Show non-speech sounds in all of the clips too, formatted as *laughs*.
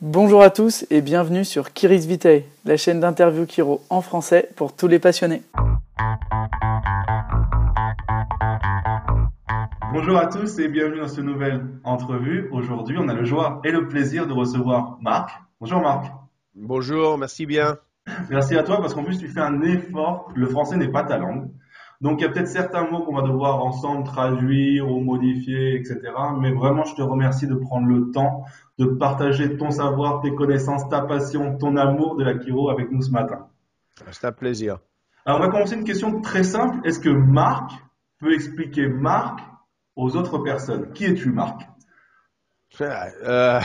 Bonjour à tous et bienvenue sur Kiris Vitae, la chaîne d'interview Kiro en français pour tous les passionnés. Bonjour à tous et bienvenue dans ce nouvelle entrevue. Aujourd'hui, on a le joie et le plaisir de recevoir Marc. Bonjour Marc. Bonjour, merci bien. Merci à toi parce qu'en plus tu fais un effort. Le français n'est pas ta langue. Donc il y a peut-être certains mots qu'on va devoir ensemble traduire ou modifier, etc. Mais vraiment, je te remercie de prendre le temps de partager ton savoir, tes connaissances, ta passion, ton amour de la chiro avec nous ce matin. C'est un plaisir. Alors on va commencer une question très simple. Est-ce que Marc peut expliquer Marc aux autres personnes? Qui es-tu Marc? *laughs* Euh...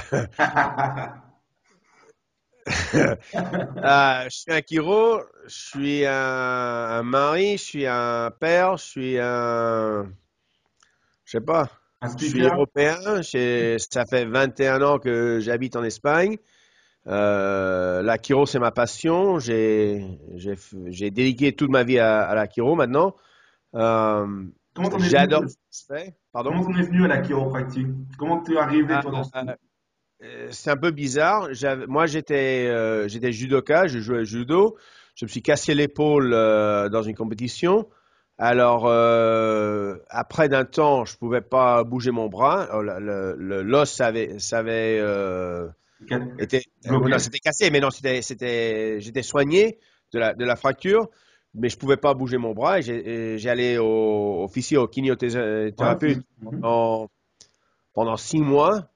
ah, *laughs* je suis un chiro, je suis un, mari, je suis un père, je suis un. Je sais pas. je suis européen, ça fait 21 ans que j'habite en Espagne. Euh, la chiro, c'est ma passion. J'ai dédié toute ma vie à, la chiro maintenant. Euh, J'adore ce que je fais. Pardon? Comment tu es venu à la chiropractique Comment tu es arrivé toi, dans ce ah, euh, c'est un peu bizarre. Moi, j'étais euh, j'étais judoka, je jouais au judo. Je me suis cassé l'épaule euh, dans une compétition. Alors, après d'un temps, je pouvais pas bouger mon bras. Oh, l'os avait, avait été, c'était cassé, mais non, j'étais soigné de la, de la fracture, mais je pouvais pas bouger mon bras. J'ai allé au officier au kinésithérapeute pendant six mois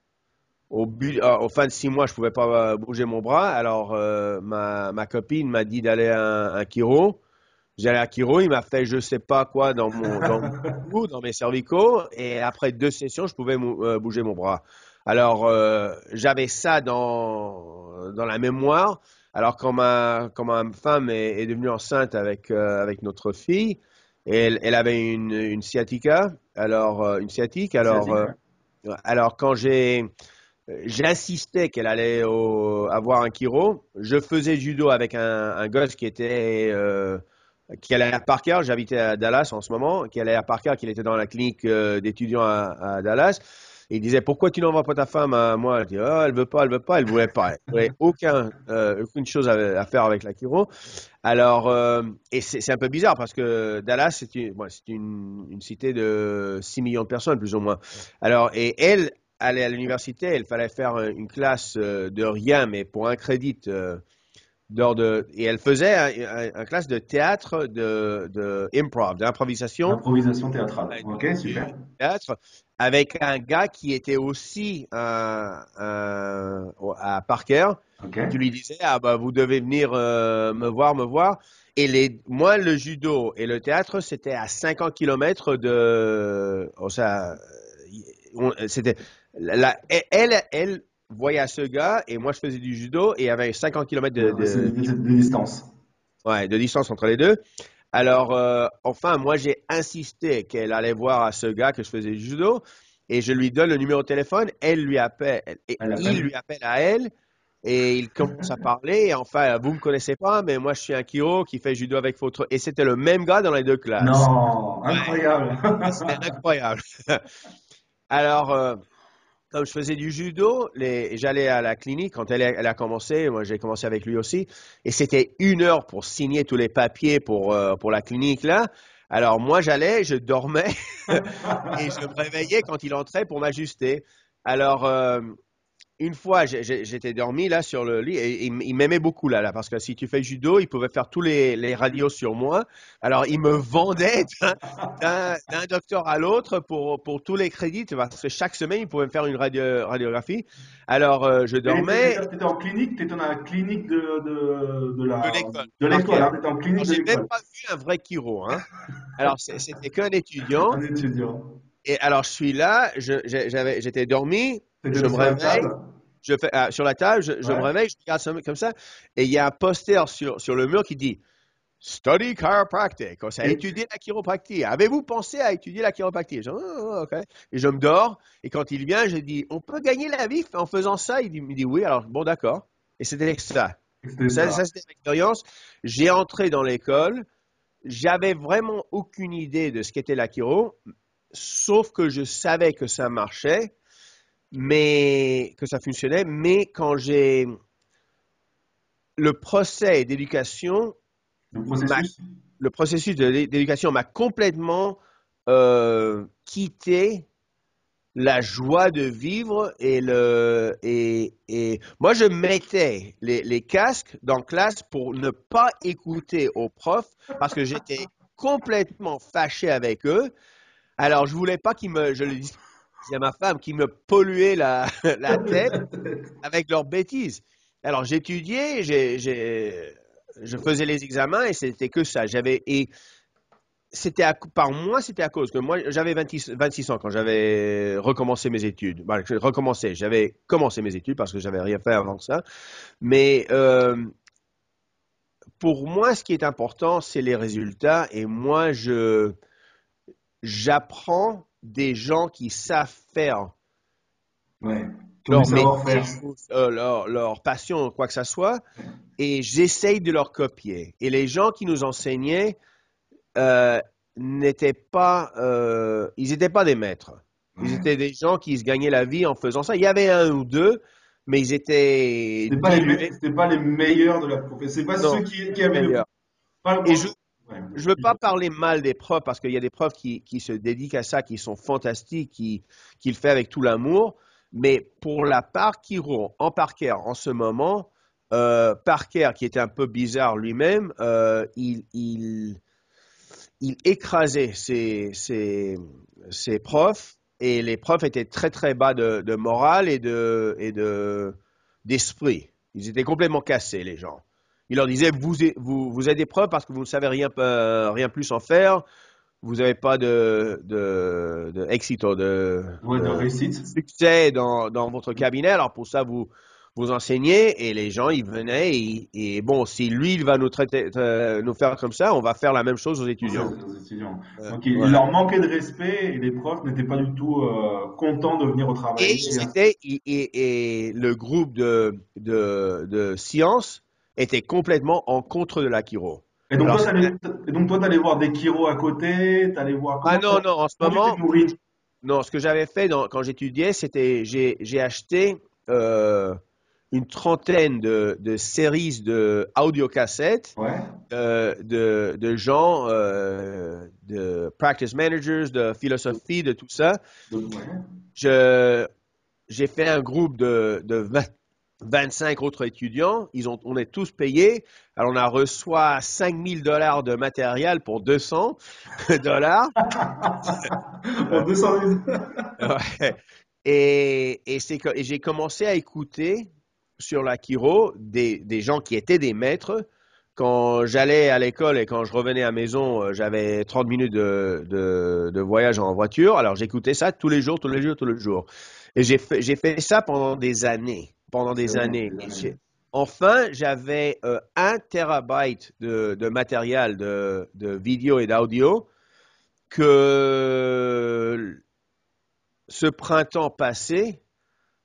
au, euh, au, fin de six mois, je pouvais pas euh, bouger mon bras. Alors, euh, ma, ma, copine m'a dit d'aller à un, chiro. J'allais à chiro, il m'a fait je sais pas quoi dans mon, dans, mon *laughs* dans mes cervicaux. Et après deux sessions, je pouvais bouger mon bras. Alors, j'avais ça dans, dans la mémoire. Alors, quand ma, quand ma femme est, est devenue enceinte avec, avec notre fille, elle, elle avait une, une sciatica. Alors, une sciatique. Alors, alors quand j'ai J'insistais qu'elle allait avoir un chiro. Je faisais judo avec un, un gosse qui était euh, qui allait à Parker. J'habitais à Dallas en ce moment. Qui allait à Parker, qui était dans la clinique euh, d'étudiants à, Dallas. Il disait pourquoi tu n'envoies pas ta femme à moi? Elle dit oh, elle veut pas, elle veut pas, elle voulait pas. Elle voulait aucun, euh, aucune chose à, faire avec la chiro. Alors euh, et c'est un peu bizarre parce que Dallas c'est une, une, une cité de 6 millions de personnes plus ou moins. Alors et elle aller à l'université, il fallait faire une classe euh, de rien, mais pour un crédit euh, de, et elle faisait un, classe de théâtre de, de improv, d'improvisation. Improvisation théâtrale. Ok, super. Théâtre avec un gars qui était aussi à Parker. Tu lui disais ah bah vous devez venir euh, me voir, me voir. Et les, moi le judo et le théâtre c'était à 50 km de, oh, ça, c'était elle, elle voyait ce gars et moi je faisais du judo et il y avait 50 km de, distance. Ouais, de distance entre les deux. Alors, euh, enfin, moi j'ai insisté qu'elle allait voir à ce gars que je faisais du judo et je lui donne le numéro de téléphone. Elle lui appelle, et il lui appelle à elle et il commence à parler. Et enfin, vous me connaissez pas, mais moi je suis un Kiro qui fait judo avec votre. Et c'était le même gars dans les deux classes. Non, incroyable. C'était incroyable. *laughs* Alors. Euh, comme je faisais du judo, j'allais à la clinique quand elle, a commencé. Moi, j'ai commencé avec lui aussi. Et c'était une heure pour signer tous les papiers pour, euh, pour la clinique là. Alors moi, j'allais, je dormais *laughs* et je me réveillais quand il entrait pour m'ajuster. Alors, euh, une fois, j'étais dormi là sur le lit et il, m'aimait beaucoup là, là, parce que si tu fais judo, il pouvait faire tous les, les radios sur moi. Alors, il me vendait d'un docteur à l'autre pour, pour tous les crédits, parce que chaque semaine, il pouvait me faire une radio, radiographie. Alors, euh, je dormais. Tu étais en clinique, tu étais dans la clinique de, de, de la de l'école. Hein, en clinique J'ai même pas vu un vrai chiro. Hein. Alors, c'était qu'un étudiant. Un étudiant. Et alors, je suis là, j'étais dormi, je me réveille, je fais, ah, sur la table, je, me réveille, je regarde comme ça, et il y a un poster sur, sur le mur qui dit Study chiropractic. On s'est étudié la chiropractie. Avez-vous pensé à étudier la chiropractie? Je, oh, Et je me dors. Et quand il vient, je dis On peut gagner la vie en faisant ça Il me dit Oui. Alors, bon, d'accord. Et c'était ça. Ça, ça c'était l'expérience. J'ai entré dans l'école. J'avais vraiment aucune idée de ce qu'était la chiro, sauf que je savais que ça marchait mais que ça fonctionnait. Mais quand j'ai le procès d'éducation, Le processus? le processus de l'é- d'éducation m'a complètement euh, quitté la joie de vivre et le et, et moi je mettais les, les casques dans classe pour ne pas écouter aux profs parce que j'étais complètement fâché avec eux. Alors je voulais pas qu'ils me je le dis à ma femme qu'ils me polluaient la, *laughs* la tête *laughs* avec leurs bêtises. Alors j'étudiais, je faisais les examens et c'était que ça. J'avais et c'était par moi, c'était à cause que moi j'avais 26, 26 ans quand j'avais recommencé mes études. Je recommençais, j'avais commencé mes études parce que j'avais rien fait avant ça. Mais euh, pour moi, ce qui est important, c'est les résultats. Et moi, je j'apprends des gens qui savent faire Ouais. leur, métier, euh, leur, leur passion, quoi que ce soit, et j'essaye de leur copier. Et les gens qui nous enseignaient euh, n'étaient pas, euh, ils n'étaient pas des maîtres. Ils Ouais. étaient des gens qui se gagnaient la vie en faisant ça. Il y avait un ou deux, mais ils étaient C'était pas, les, pas les meilleurs de la profession. C'est pas Non, ceux qui, qui avaient le. meilleurs. pas le- Et je. Je veux pas parler mal des profs parce qu'il y a des profs qui, qui se dédiquent à ça, qui sont fantastiques, qui, qui le font avec tout l'amour. Mais pour la part qui roule en Parker en ce moment, euh, Parker, qui était un peu bizarre lui-même, euh, il, il, il écrasait ses, ses, ses profs et les profs étaient très très bas de, de morale et de et de d'esprit. Ils étaient complètement cassés les gens. Il leur disait vous êtes- vous vous êtes des profs parce que vous ne savez rien euh, rien plus en faire. Vous n'avez pas de de, de éxito, de, Ouais, succès dans, dans votre cabinet. Alors pour ça, vous vous enseignez et les gens, ils venaient et, et bon, si lui, il va nous traiter, nous faire comme ça, on va faire la même chose aux étudiants. Aux étudiants. Euh, Donc, il leur manquait de respect et les profs n'étaient pas du tout euh, contents de venir au travail. Et, c'était, et, et- et le groupe de, de, de sciences était complètement en contre de la chiro. Et donc, Alors, toi, t'allais, et donc, toi, t'allais voir des chiros à côté, t'allais voir. Ah non, non, en ce tu moment, non, ce que j'avais fait dans- quand j'étudiais, c'était j'ai, j'ai acheté euh, une trentaine de, de séries de audiocassettes Ouais. euh, de, de gens, euh, de practice managers, de philosophie, de tout ça. Ouais. Je, j'ai fait un groupe de, de 20 25 autres étudiants. Ils ont, on est tous payés. Alors, on a reçu 5000 dollars de matériel pour 200 *laughs* dollars. *laughs* Pour 200 *laughs* Ouais. Et, et, c'est que- et j'ai commencé à écouter sur la Kiro des, des gens qui étaient des maîtres. Quand j'allais à l'école et quand je revenais à la maison, euh, j'avais 30 minutes de, de, de voyage en voiture. Alors j'écoutais ça tous les jours, tous les jours, tous les jours. Et j'ai fait, j'ai fait ça pendant des années. Pendant des années. Enfin, j'avais euh, un terabyte de, de matériel de, de vidéo et d'audio que ce printemps passé,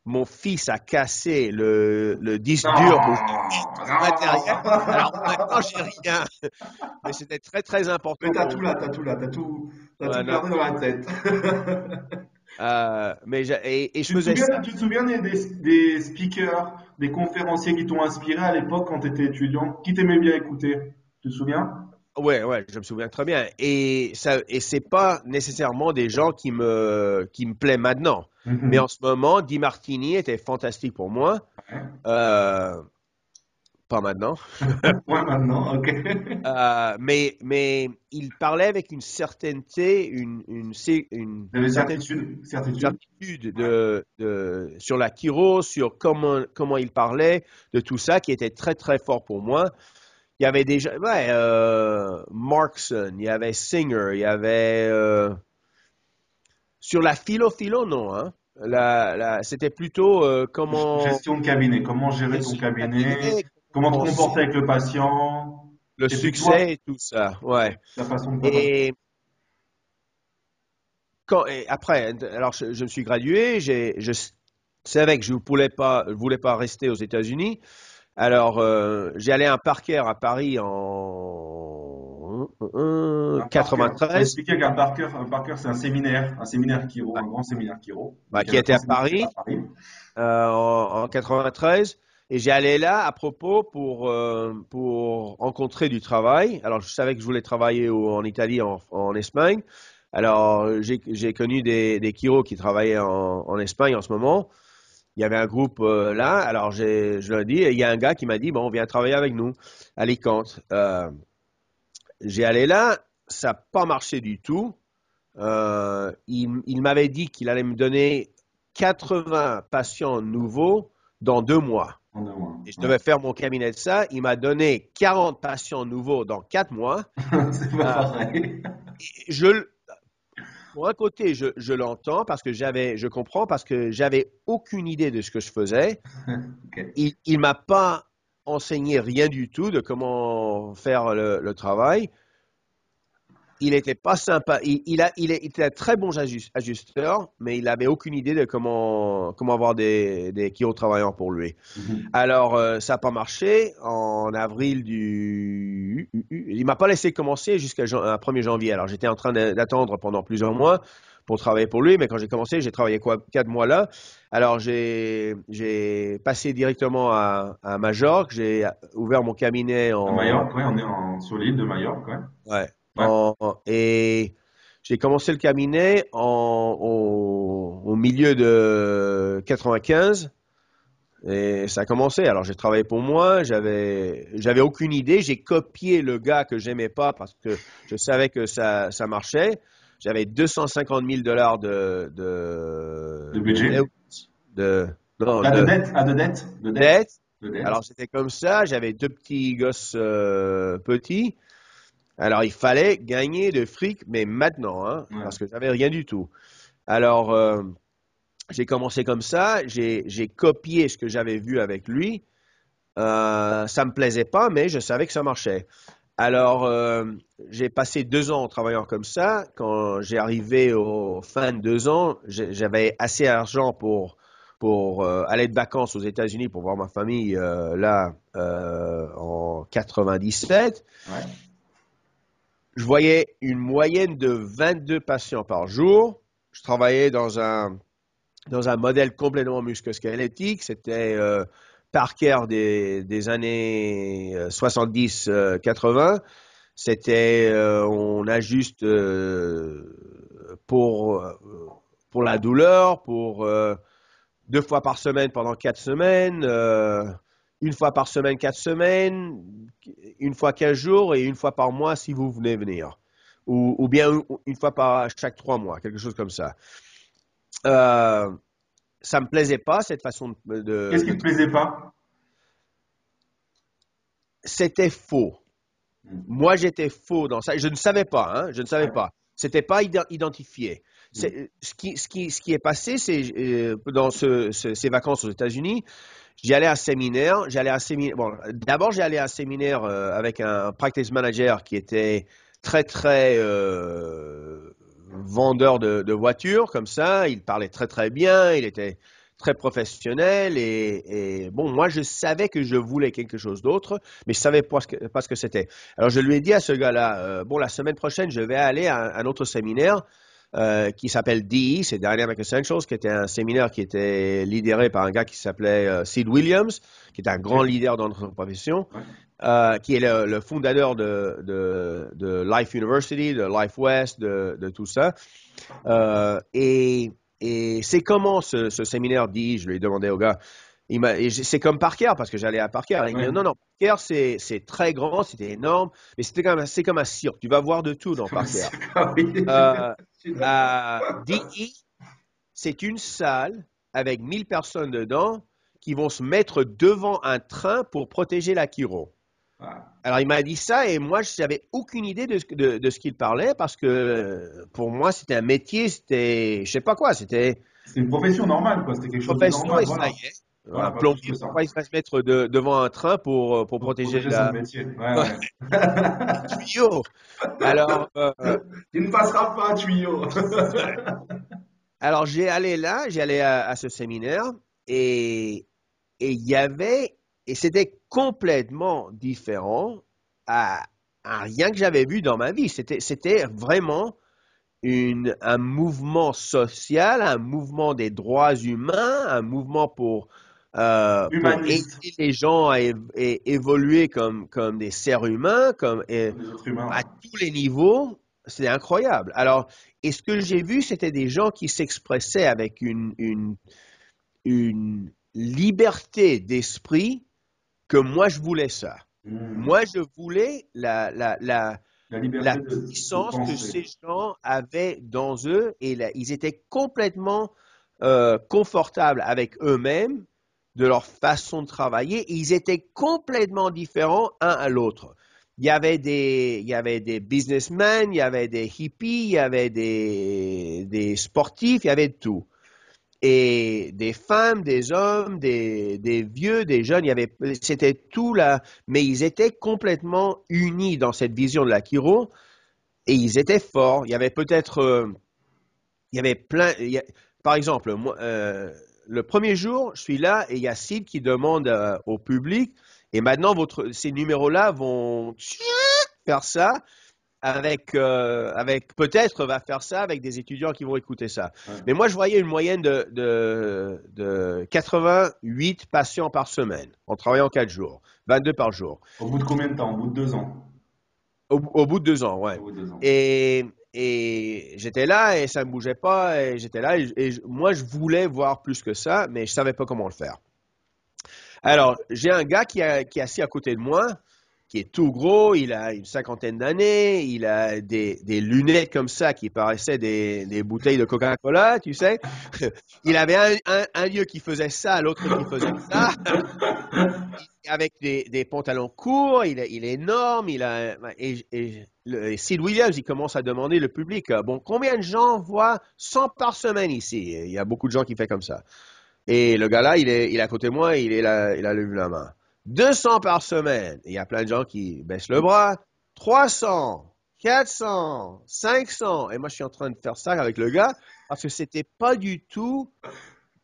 mon fils a cassé le, le disque dur de matériel. Alors maintenant, j'ai rien. *laughs* Mais c'était très, très important. Mais t'as tout là, t'as tout là, t'as tout, Ouais, tout dans la tête. *laughs* Euh, mais et, et je Tu faisais souviens, ça. tu te souviens des, des, des speakers, des conférenciers qui t'ont inspiré à l'époque quand tu étais étudiant, qui t'aimait bien écouter? Tu te souviens? Ouais, ouais, je me souviens très bien. Et ça, et c'est pas nécessairement des gens qui me, qui me plaisent maintenant. Mais en ce moment, Di Martini était fantastique pour moi. Euh, pas maintenant. *laughs* Ouais, maintenant, ok. *laughs* Euh, mais, mais il parlait avec une certaineté, une, une, une, certitude, certitude. certitude de, de, sur la Kiro, sur comment, comment il parlait, de tout ça, qui était très, très fort pour moi. Il y avait déjà, ouais, euh, Markson, il y avait Singer, il y avait, euh, sur la philo-philo, non, hein. La, la, c'était plutôt euh, comment Gestion de cabinet, comment gérer ton gestion cabinet, cabinet, comment te comporter avec le patient, le succès et tout ça, ouais. la façon de Et quand, et après, alors je, je me suis gradué, je savais que je ne voulais pas, voulais pas rester aux États-Unis. Alors, euh, j'ai allé à un parquet à Paris en euh, 93. expliquer qu'un Parker, un Parker, c'est un séminaire, un séminaire Kiro, un grand séminaire Kiro. Bah, qui était à Paris, à Paris. Euh, en, en, 93. Et allé là à propos pour, euh, pour rencontrer du travail. Alors, je savais que je voulais travailler en Italie, en, Espagne. Alors, j'ai connu des, des qui travaillaient en, en, Espagne en ce moment. Il y avait un groupe euh, là. Alors, je leur ai dit, il y a un gars qui m'a dit, bon, viens travailler avec nous à Alicante. Euh, j'ai allé là, ça n'a pas marché du tout. Euh, il m'avait dit qu'il allait me donner 80 patients nouveaux dans deux mois. Et je devais faire mon cabinet de ça. Il m'a donné 40 patients nouveaux dans quatre mois. *laughs* C'est pas pareil. Je, pour un côté, je, je l'entends parce que j'avais, je comprends parce que j'avais aucune idée de ce que je faisais. *laughs* okay. Il, il m'a pas enseigné rien du tout de comment faire le, le travail. Il n'était pas sympa. Il, il, a, il, était un très bon ajusteur, mais il n'avait aucune idée de comment, comment avoir des, des kilo travailleurs pour lui. Mm -hmm. Alors, euh, ça n'a pas marché. En avril du. Il m'a pas laissé commencer jusqu'à 1er janvier. Alors, j'étais en train d'attendre pendant plusieurs mois pour travailler pour lui, mais quand j'ai commencé, j'ai travaillé quoi, quatre mois là. Alors, j'ai passé directement à, à Majorque. J'ai ouvert mon cabinet en. À Majorque, oui, on est en, sur l'île de Majorque, ouais. Ouais. Ouais. En, et j'ai commencé le cabinet en, au, au, milieu de 95 et ça a commencé. Alors j'ai travaillé pour moi, j'avais j'avais aucune idée, j'ai copié le gars que j'aimais pas parce que je savais que ça, ça marchait. J'avais 250 000 dollars de, de, de budget de, non, ah, de, de, dette, ah, de dette, de dette. dette. Alors c'était comme ça, j'avais deux petits gosses euh, petits. Alors, il fallait gagner de fric, mais maintenant, hein, ouais. parce que j'avais rien du tout. Alors, euh, j'ai commencé comme ça, j'ai copié ce que j'avais vu avec lui. Euh, ça me plaisait pas, mais je savais que ça marchait. Alors, euh, j'ai passé deux ans en travaillant comme ça. Quand j'ai arrivé aux fin de deux ans, j'avais assez d'argent pour pour euh, aller de vacances aux États-Unis pour voir ma famille là en 97. Ouais je voyais une moyenne de 22 patients par jour. Je travaillais dans un, dans un modèle complètement musculosquelettique. C'était euh, Parker des, des années 70-80. Euh, C'était, euh, on ajuste euh, pour, pour la douleur, pour euh, deux fois par semaine pendant quatre semaines une fois par semaine, quatre semaines, une fois quinze jours et une fois par mois si vous venez venir. Ou, ou bien une fois par chaque trois mois, quelque chose comme ça. Euh, ça me plaisait pas cette façon de. Qu'est-ce qui te plaisait pas? C'était faux. Moi, j'étais faux dans ça. Je ne savais pas. Hein, je ne savais pas. C'était pas identifié. Ce qui, ce, qui, ce qui est passé, c'est euh, dans ce, ce, ces vacances aux États-Unis, J'y allais à un séminaire. J'allais à un séminaire. Bon, d'abord, allé à un séminaire euh, avec un practice manager qui était très, très euh, vendeur de, de, voitures, comme ça. Il parlait très, très bien. Il était très professionnel. Et, et bon, moi, je savais que je voulais quelque chose d'autre, mais je savais pas ce que, c'était. Alors, je lui ai dit à ce gars-là, euh, bon, la semaine prochaine, je vais aller à un autre séminaire euh, qui s'appelle DE, c'est Dynamic Essentials, qui était un séminaire qui était lidéré par un gars qui s'appelait euh, Sid Williams, qui est un grand leader dans notre profession, euh, qui est le, le fondateur de, de, de, Life University, de Life West, de, de tout ça. Et, et c'est comment ce, ce séminaire DE, je lui ai demandé au gars, c'est comme Parker, parce que j'allais à Parker. Il dit, non, non, Parker, c'est très grand, c'était énorme, mais c'est comme, comme un cirque. Tu vas voir de tout dans Parker. *laughs* euh, euh, DE, c'est une salle avec 1000 personnes dedans qui vont se mettre devant un train pour protéger la Kiro. Alors il m'a dit ça et moi je n'avais aucune idée de, de, de ce qu'il parlait parce que pour moi c'était un métier, c'était je sais pas quoi, c'était. C'était une profession normale quoi, c'était quelque chose de normal. Voilà. Voilà, un plombier, pourquoi il se mettre de, devant un train pour, euh, pour, pour protéger, protéger la... son métier. Ouais, ouais. *laughs* tuyau. Alors, euh... *laughs* il ne passera pas un tuyau. *laughs* Alors, j'ai allé là, j'ai allé à, à, ce séminaire et il y avait, et c'était complètement différent. À, rien que j'avais vu dans ma vie. C'était vraiment une, un mouvement social, un mouvement des droits humains, un mouvement pour, euh, aider les gens à, évoluer comme, comme des serres humains, comme, à tous les niveaux. C'est incroyable. Alors, et ce que j'ai vu, c'était des gens qui s'expressaient avec une, une, une liberté d'esprit que moi, je voulais ça. Hmm. Moi, je voulais la, la, la, la, puissance que ces gens avaient dans eux et ils étaient complètement euh, confortables avec eux-mêmes, de leur façon de travailler, ils étaient complètement différents un à l'autre. Il y avait des, il y avait des businessmen, il y avait des hippies, il y avait des, des sportifs, il y avait de tout et des femmes, des hommes, des, des, vieux, des jeunes, c'était tout là, mais ils étaient complètement unis dans cette vision de la Kiro et ils étaient forts. Il y avait peut-être, euh, il y avait plein, par exemple, moi, euh, le premier jour, je suis là et il y a Sid qui demande euh, au public, et maintenant votre, ces numéros-là vont faire ça avec, euh, avec peut-être va faire ça avec des étudiants qui vont écouter ça. Mais moi, je voyais une moyenne de, de, de 88 patients par semaine en travaillant 4 jours, 22 par jour. Au bout de combien de temps? Au bout de deux ans? Au, bout de deux ans, ouais. Et, et j'étais là et ça ne bougeait pas et j'étais là et, moi, je voulais voir plus que ça, mais je savais pas comment le faire. Alors, j'ai un gars qui est assis à côté de moi qui est tout gros, il a une cinquantaine d'années, il a des, lunettes comme ça qui paraissaient des, bouteilles de Coca-Cola, tu sais. *laughs* Il avait un, lieu qui faisait ça, l'autre qui faisait ça. *laughs* Avec des, pantalons courts, il est, énorme, il a, et, et, Sid Williams, il commence à demander le public, bon, combien de gens voient 100 par semaine ici? Il y a beaucoup de gens qui font comme ça. Et le gars là, il est, à côté de moi, il est il a levé la main. 200 par semaine. Il y a plein de gens qui baissent le bras. 300, 400, 500. Et moi, je suis en train de faire ça avec le gars parce que c'était pas du tout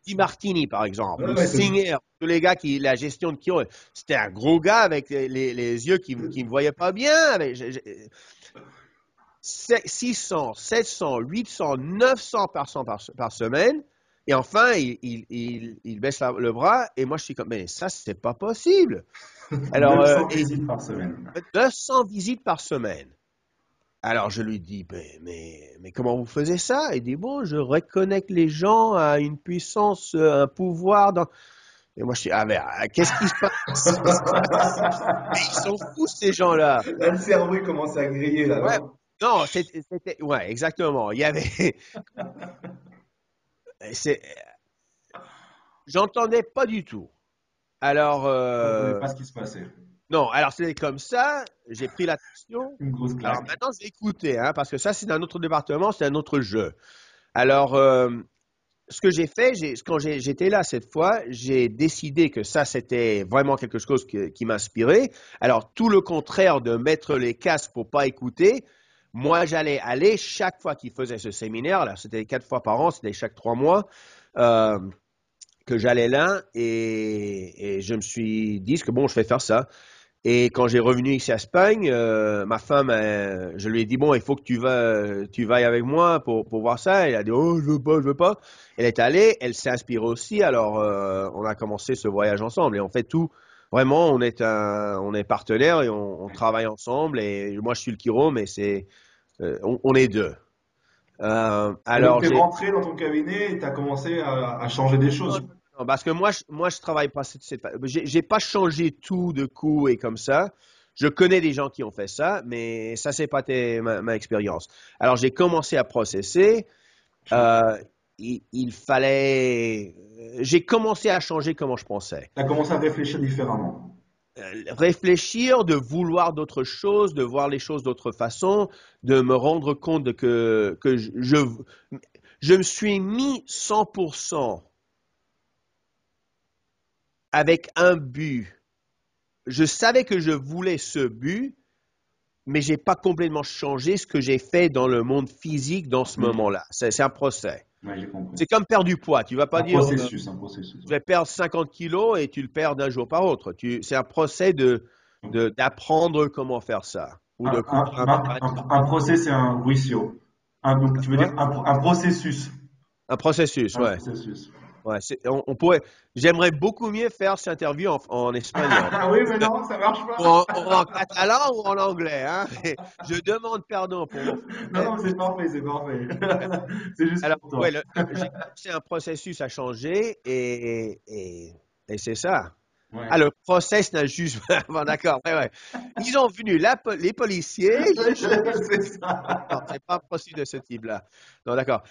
Di Martini, par exemple, ou Singer, tous les gars qui, la gestion de Kiro. C'était un gros gars avec les, les, yeux qui, qui ne voyaient pas bien. Avec, 600, 700, 800, 900 par, par, par semaine. Et enfin, il, il, baisse le bras et moi je suis comme, mais ça, c'est pas possible. *laughs* Alors, 200 euh, visites par semaine. 200 visites par semaine. Alors je lui dis, mais, mais, comment vous faisiez ça? Il dit, bon, je reconnecte les gens à une puissance, un pouvoir dans... Et moi, je suis, ah, mais ah, qu'est-ce qui se passe? *laughs* Ils sont fous, ces gens-là. le cerveau, commence à griller, là. Ouais. Non, c'était, ouais, exactement. Il y avait, *laughs* c'est, j'entendais pas du tout. Alors, euh, pas ce qui se passait. Non, alors c'est comme ça, j'ai pris l'attention. Une grosse claque. Alors maintenant, j'ai écouté, hein, parce que ça, c'est un autre département, c'est un autre jeu. Alors, euh, ce que j'ai fait, quand j'étais là cette fois, j'ai décidé que ça, c'était vraiment quelque chose qui, m'inspirait. Alors, tout le contraire de mettre les casques pour pas écouter, moi, j'allais aller chaque fois qu'il faisait ce séminaire, là, c'était quatre fois par an, c'était chaque trois mois, euh, que j'allais là et, je me suis dit que bon, je vais faire ça? Et quand j'ai revenu ici à Espagne, euh, ma femme, euh, je lui ai dit bon, il faut que tu vas, tu vailles avec moi pour, voir ça. Elle a dit oh, je veux pas, je veux pas. Elle est allée, elle s'est inspirée aussi. Alors, on a commencé ce voyage ensemble et on fait tout. Vraiment, on est un, on est partenaires et on, on travaille ensemble. Et moi, je suis le Kiro, mais c'est euh, on, est deux. Euh, alors, tu es rentré dans ton cabinet et tu as commencé à, changer des choses. Non, parce que moi, je, moi, je travaille pas cette, j'ai pas changé tout de coup et comme ça. Je connais des gens qui ont fait ça, mais ça, c'est pas ma, expérience. Alors, j'ai commencé à processer. Euh, il, il, fallait. J'ai commencé à changer comment je pensais. Tu as commencé à réfléchir différemment. Euh, réfléchir, de vouloir d'autres choses, de voir les choses d'autre façon, de me rendre compte que, que je, je, me suis mis 100% avec un but. Je savais que je voulais ce but, mais j'ai pas complètement changé ce que j'ai fait dans le monde physique dans ce mmh. moment-là. C'est un procès c'est comme perdre du poids. Tu vas pas dire. Processus, un processus. Je vais perdre 50 kilos et tu le perds d'un jour par autre. C'est un procès de d'apprendre comment faire ça. ou de un, procès, c'est un ruisseau. donc, tu veux dire un, processus. Un processus, ouais. Processus. Ouais, on, pourrait. J'aimerais beaucoup mieux faire cette interview en, espagnol. *laughs* Ah oui, mais non, ça marche pas. En, en, catalan ou en anglais, hein. *laughs* Je demande pardon pour. Non, non, c'est parfait, c'est parfait. *laughs* c'est juste Alors, pour. Ouais, c'est un processus à changer et, et, et c'est ça. Ouais. Ah, le process n'a juste. bon, d'accord, ouais, ouais. Ils ont venu la, les policiers. c'est ça. c'est pas un processus de ce type-là. Non, d'accord.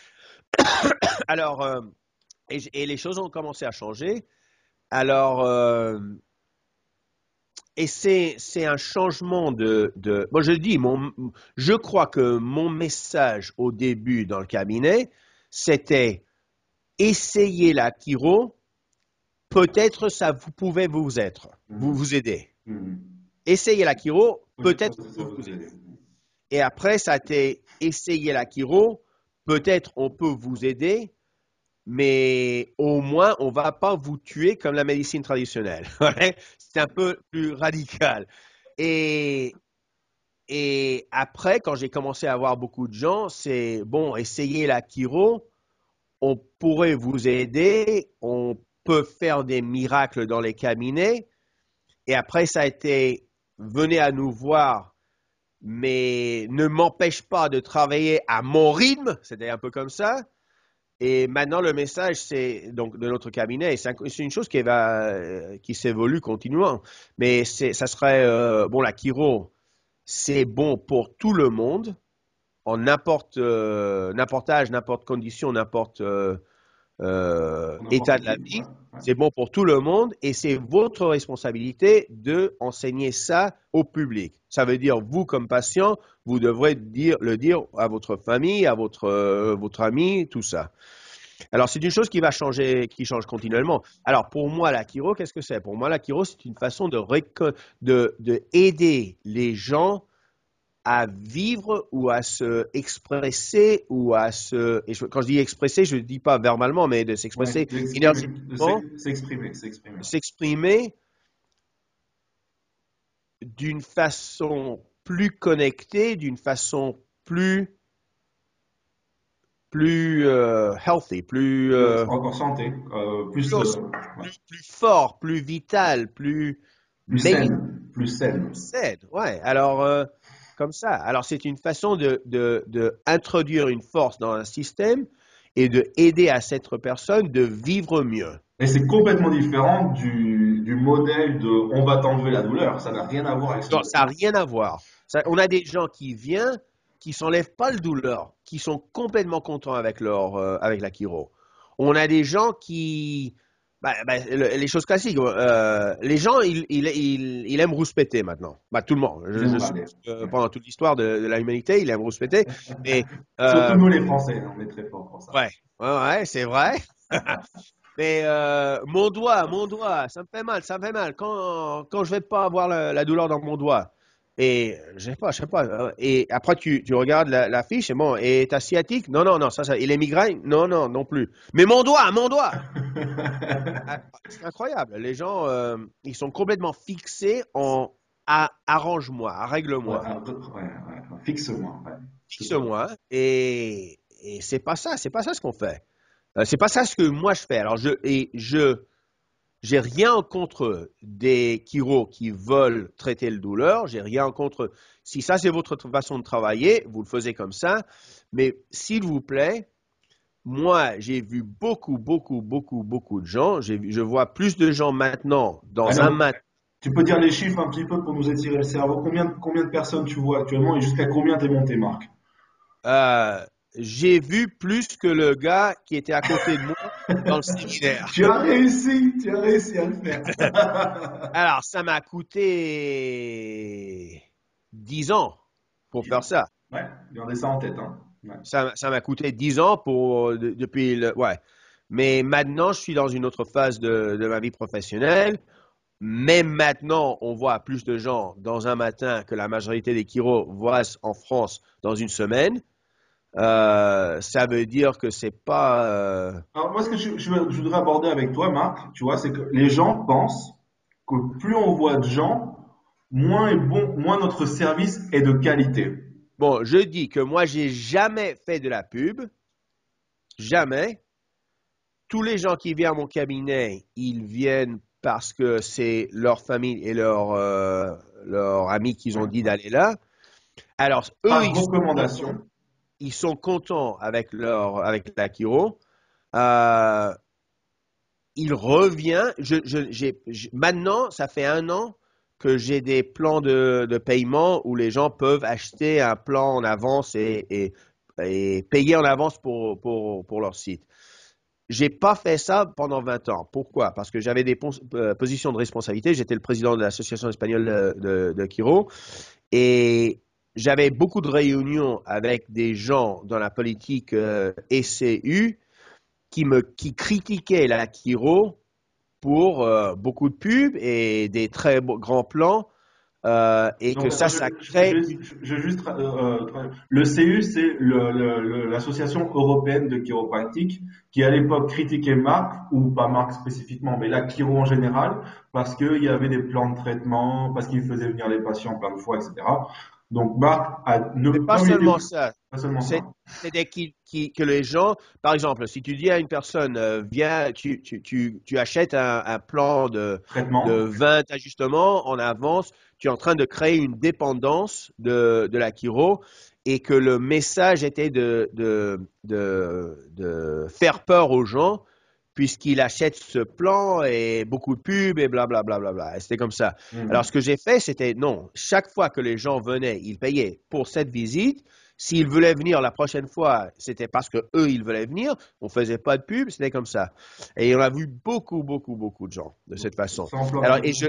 *coughs* Alors, euh, et, les choses ont commencé à changer. Alors, euh, et c'est un changement de, de. Moi, je dis, mon, je crois que mon message au début dans le cabinet, c'était essayer la chiro. Peut-être ça vous pouvez vous être, vous vous aider. Mm-hmm. Essayez la chiro, peut-être vous, vous aider. Et après, ça a été essayer la chiro, peut-être on peut vous aider, mais au moins, on ne va pas vous tuer comme la médecine traditionnelle. *laughs* c'est un peu plus radical. Et, après, quand j'ai commencé à avoir beaucoup de gens, c'est bon, essayez la chiro, on pourrait vous aider, on peut faire des miracles dans les cabinets. Et après, ça a été, venez à nous voir, mais ne m'empêche pas de travailler à mon rythme, c'était un peu comme ça. Et maintenant, le message, c'est donc de notre cabinet, c'est une chose qui va, euh, qui s'évolue continuellement. Mais ça serait euh, bon, la chiro, c'est bon pour tout le monde, en n'importe euh, n'importe âge, n'importe condition, n'importe état de la vie. C'est bon pour tout le monde et c'est votre responsabilité de enseigner ça au public. Ça veut dire vous comme patient, vous devrez dire, le dire à votre famille, à votre votre ami, tout ça. Alors, c'est une chose qui va changer, qui change continuellement. Alors, pour moi, la chiro, qu'est-ce que c'est? Pour moi, la chiro, c'est une façon de, aider les gens à vivre ou à se expresser ou à se. Et quand je dis expresser, je ne dis pas verbalement, mais de s'expresser énergiquement. S'exprimer, s'exprimer. S'exprimer d'une façon plus connectée, d'une façon plus plus euh, healthy, plus euh, santé, euh, plus, plus, fort, plus vital, plus plus saine, plus saine. Saine, ouais. Alors comme ça. Alors c'est une façon de, de, de, introduire une force dans un système et de aider à cette personne de vivre mieux. Et c'est complètement différent du, du, modèle de on va t'enlever la douleur. Ça n'a rien à voir avec ça. Non, ça n'a rien à voir. Ça, on a des gens qui viennent qui s'enlèvent pas le douleur, qui sont complètement contents avec leur euh, avec la chiro. On a des gens qui bah, bah, les choses classiques. Euh, les gens, ils, ils, ils, aiment rouspéter maintenant. Bah, tout le monde. Je, pendant toute l'histoire de, la humanité, ils aiment rouspéter. Et, *laughs* euh, Surtout nous, les Français, on est très forts pour ça. Ouais, ouais, c'est vrai. *laughs* Mais mon doigt, mon doigt, ça me fait mal, ça me fait mal. Quand, quand je vais pas avoir la douleur dans mon doigt, et je sais pas, je sais pas. Euh, et après, tu, tu regardes la, la, fiche, et bon, et asiatique? Non, non, non, ça, ça. Et les migraines Non, non, non plus. Mais mon doigt, mon doigt *laughs* ah, C'est incroyable. Les gens, euh, ils sont complètement fixés en arrange-moi, règle-moi. Ouais, ouais, Fixe-moi. Fixe-moi. Et, et c'est pas ça, c'est pas ça ce qu'on fait. Euh, c'est pas ça ce que moi je fais. Alors, je, et je, j'ai rien contre des chiro qui veulent traiter le douleur. J'ai rien contre. Si ça c'est votre façon de travailler, vous le faisiez comme ça. Mais s'il vous plaît, moi j'ai vu beaucoup, beaucoup, beaucoup, beaucoup de gens. Je vois plus de gens maintenant dans un mat. Tu peux dire les chiffres un petit peu pour nous étirer le cerveau. Combien, combien de personnes tu vois actuellement et jusqu'à combien t'es monté, Marc? Euh, j'ai vu plus que le gars qui était à côté de moi dans le séminaire. Tu as réussi, tu as réussi à le faire. *laughs* Alors, ça m'a coûté 10 ans pour faire ça. Ouais, gardez ça en tête. Hein. Ça, m'a coûté 10 ans pour, depuis le. Ouais. Mais maintenant, je suis dans une autre phase de, de ma vie professionnelle. Même maintenant, on voit plus de gens dans un matin que la majorité des chiro voient en France dans une semaine. Euh, ça veut dire que c'est pas. Euh, Alors moi, ce que je, je, voudrais aborder avec toi, Marc, tu vois, c'est que les gens pensent que plus on voit de gens, moins est bon, moins notre service est de qualité. Bon, je dis que moi, j'ai jamais fait de la pub. Jamais. Tous les gens qui viennent à mon cabinet, ils viennent parce que c'est leur famille et leurs leur amis qui ont dit d'aller là. Alors, eux, Par ils sont, recommandation. Ils sont contents avec leur avec la Kiro. Euh, il revient. Je, maintenant, ça fait un an que j'ai des plans de, de paiement où les gens peuvent acheter un plan en avance et, et- payer en avance pour, pour, pour leur site. J'ai pas fait ça pendant 20 ans. Pourquoi? Parce que j'avais des euh, positions de responsabilité. J'étais le président de l'association espagnole de, de, de Kiro et j'avais beaucoup de réunions avec des gens dans la politique euh, ECU qui me qui critiquaient la Kiro pour euh, beaucoup de pubs et des très beaux- grands plans euh, et Donc, que ça, je- ça crée je- je- je juste, euh, le CU, c'est l'association européenne de chiropractique qui à l'époque critiquait Marc, ou pas Marc spécifiquement, mais la chiro en général, parce qu'il y avait des plans de traitement, parce qu'il faisait venir les patients plein de fois, etc. Donc Marc a ne pas seulement ça. pas seulement C'est ça. c'est qui, qui- que les gens, par exemple, si tu dis à une personne, euh, viens, tu, tu, tu, tu achètes un, un plan de, Traitement. de 20 ajustements en avance, tu es en train de créer une dépendance de, de la chiro et que le message était de, de, de, de faire peur aux gens puisqu'ils achètent ce plan et beaucoup de pubs et blablabla. Bla, bla, bla. Et c'était comme ça. Mhm. Alors, ce que j'ai fait, c'était non. Chaque fois que les gens venaient, ils payaient pour cette visite. S'ils voulaient venir la prochaine fois, c'était parce que eux, ils voulaient venir. On faisait pas de pub, c'était comme ça. Et on a vu beaucoup, beaucoup, beaucoup de gens de cette façon. Alors, et je-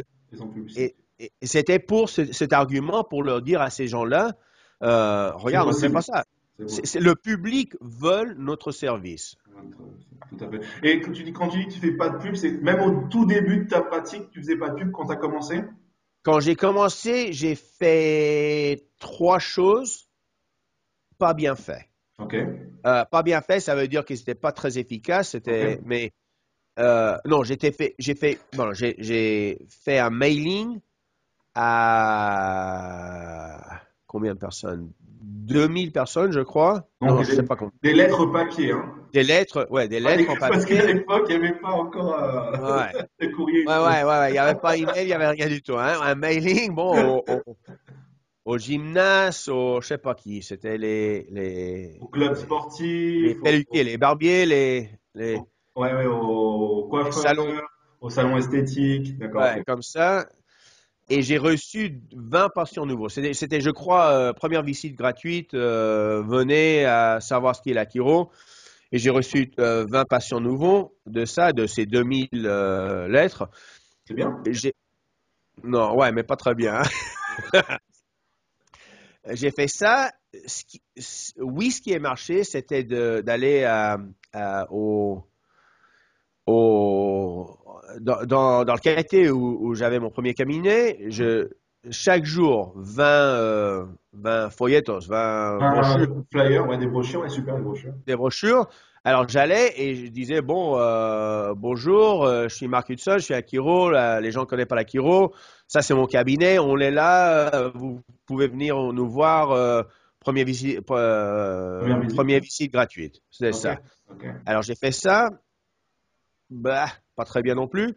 et c'était pour ce- cet argument pour leur dire à ces gens-là, euh, regarde, on ne fait pas ça. Le public veut notre service. Tout à fait. Et quand tu dis, quand tu dis que tu fais pas de pub, c'est même au tout début de ta pratique, tu faisais pas de pub quand tu as commencé? Quand j'ai commencé, j'ai fait trois choses pas bien faites. Ok. Euh, pas bien fait, ça veut dire que c'était pas très efficace. C'était, mais euh, non, j'étais fait, j'ai fait, bon, j'ai, j'ai fait un mailing à combien de personnes? 2000 personnes, je crois. Donc, non, je sais pas combien. Des lettres papier, hein. Des lettres, ouais, des lettres en Parce qu'à papier. l'époque, il n'y avait pas encore euh, Ouais. *laughs* le courrier. Ouais, ouais, ouais. Il n'y avait pas *laughs* email, il n'y avait rien du tout. Hein. Un mailing, bon, au, au, au gymnase, au, je sais pas qui. C'était les, les, Au club les sportif. les barbiers, les, les, Ouais, ouais, au coiffeur. Au salon esthétique. D'accord. Ouais, comme ça. Et j'ai reçu 20 patients nouveaux. C'était, c'était, je crois, euh, première visite gratuite. euh, venez à savoir ce qu'est la chiro. Et j'ai reçu euh, 20 patients nouveaux de ça, de ces 2000 euh, lettres. C'est bien. Non, ouais, mais pas très bien. hein. *laughs* j'ai fait ça. Ce qui- c- Oui, ce qui a marché, c'était d'aller à- à- au, au- dans, dans, dans le quartier où, où j'avais mon premier cabinet. Je, chaque jour, 20, euh, 20 folletos, 20 Un brochures flyer, ouais, des brochures, ouais, super, des brochures. des brochures. Alors j'allais et je disais bon euh, bonjour, euh, je suis Marc Hudson, je suis à Kiro, les gens ne connaissent pas la Kiro, ça c'est mon cabinet, on est là, euh, vous pouvez venir nous voir, première visite, Première visite. première visite gratuite, c'est ça. Alors j'ai fait ça, bah pas très bien non plus.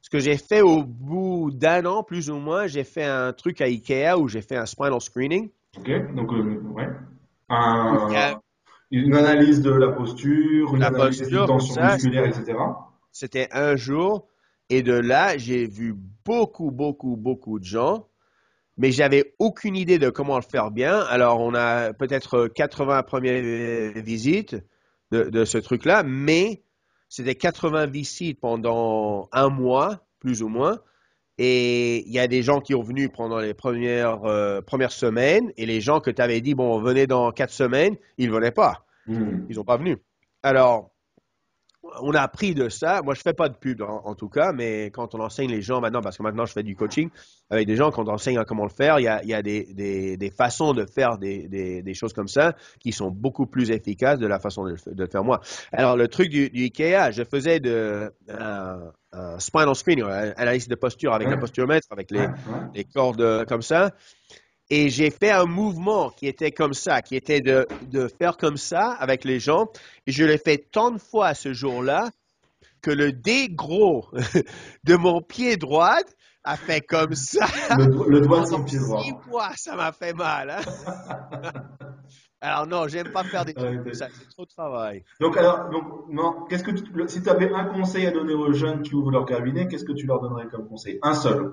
Ce que j'ai fait au bout d'un an plus ou moins, j'ai fait un truc à Ikea où j'ai fait un spinal screening. Ok, donc, euh, ouais. Un- une analyse de la posture, une La analyse posture, du tension ça, musculaire, etc. C'était un jour. Et de là, j'ai vu beaucoup, beaucoup, beaucoup de gens. Mais j'avais aucune idée de comment le faire bien. Alors, on a peut-être 80 premières visites de, de ce truc-là. Mais c'était 80 visites pendant un mois, plus ou moins. Et il y a des gens qui ont venu pendant les premières, euh, premières semaines. Et les gens que tu avais dit, bon, venez dans quatre semaines, ils ne venaient pas. Hmm. Ils n'ont pas venu. Alors, on a appris de ça. Moi, je fais pas de pub en, tout cas, mais quand on enseigne les gens maintenant, parce que maintenant je fais du coaching avec des gens, quand on enseigne comment le faire, il y a, il y a des, des, des, façons de faire des, choses comme ça qui sont beaucoup plus efficaces de la façon de, de le faire moi. Alors, le truc du, du IKEA, je faisais de euh, un spinal screening, analyse de posture avec un posturomètre, avec les, les cordes comme ça. Et j'ai fait un mouvement qui était comme ça, qui était de, de faire comme ça avec les gens. Et je l'ai fait tant de fois ce jour-là que le dé gros *laughs* de mon pied droit a fait comme ça. Le, doigt de son pied *laughs* droit. Six mois, ça m'a fait mal. Hein. *laughs* alors non, j'aime pas faire des trucs comme ça, c'est trop de travail. Donc alors, donc, non, qu'est-ce que tu, si tu avais un conseil à donner aux jeunes qui ouvrent leur cabinet, qu'est-ce que tu leur donnerais comme conseil? Un seul.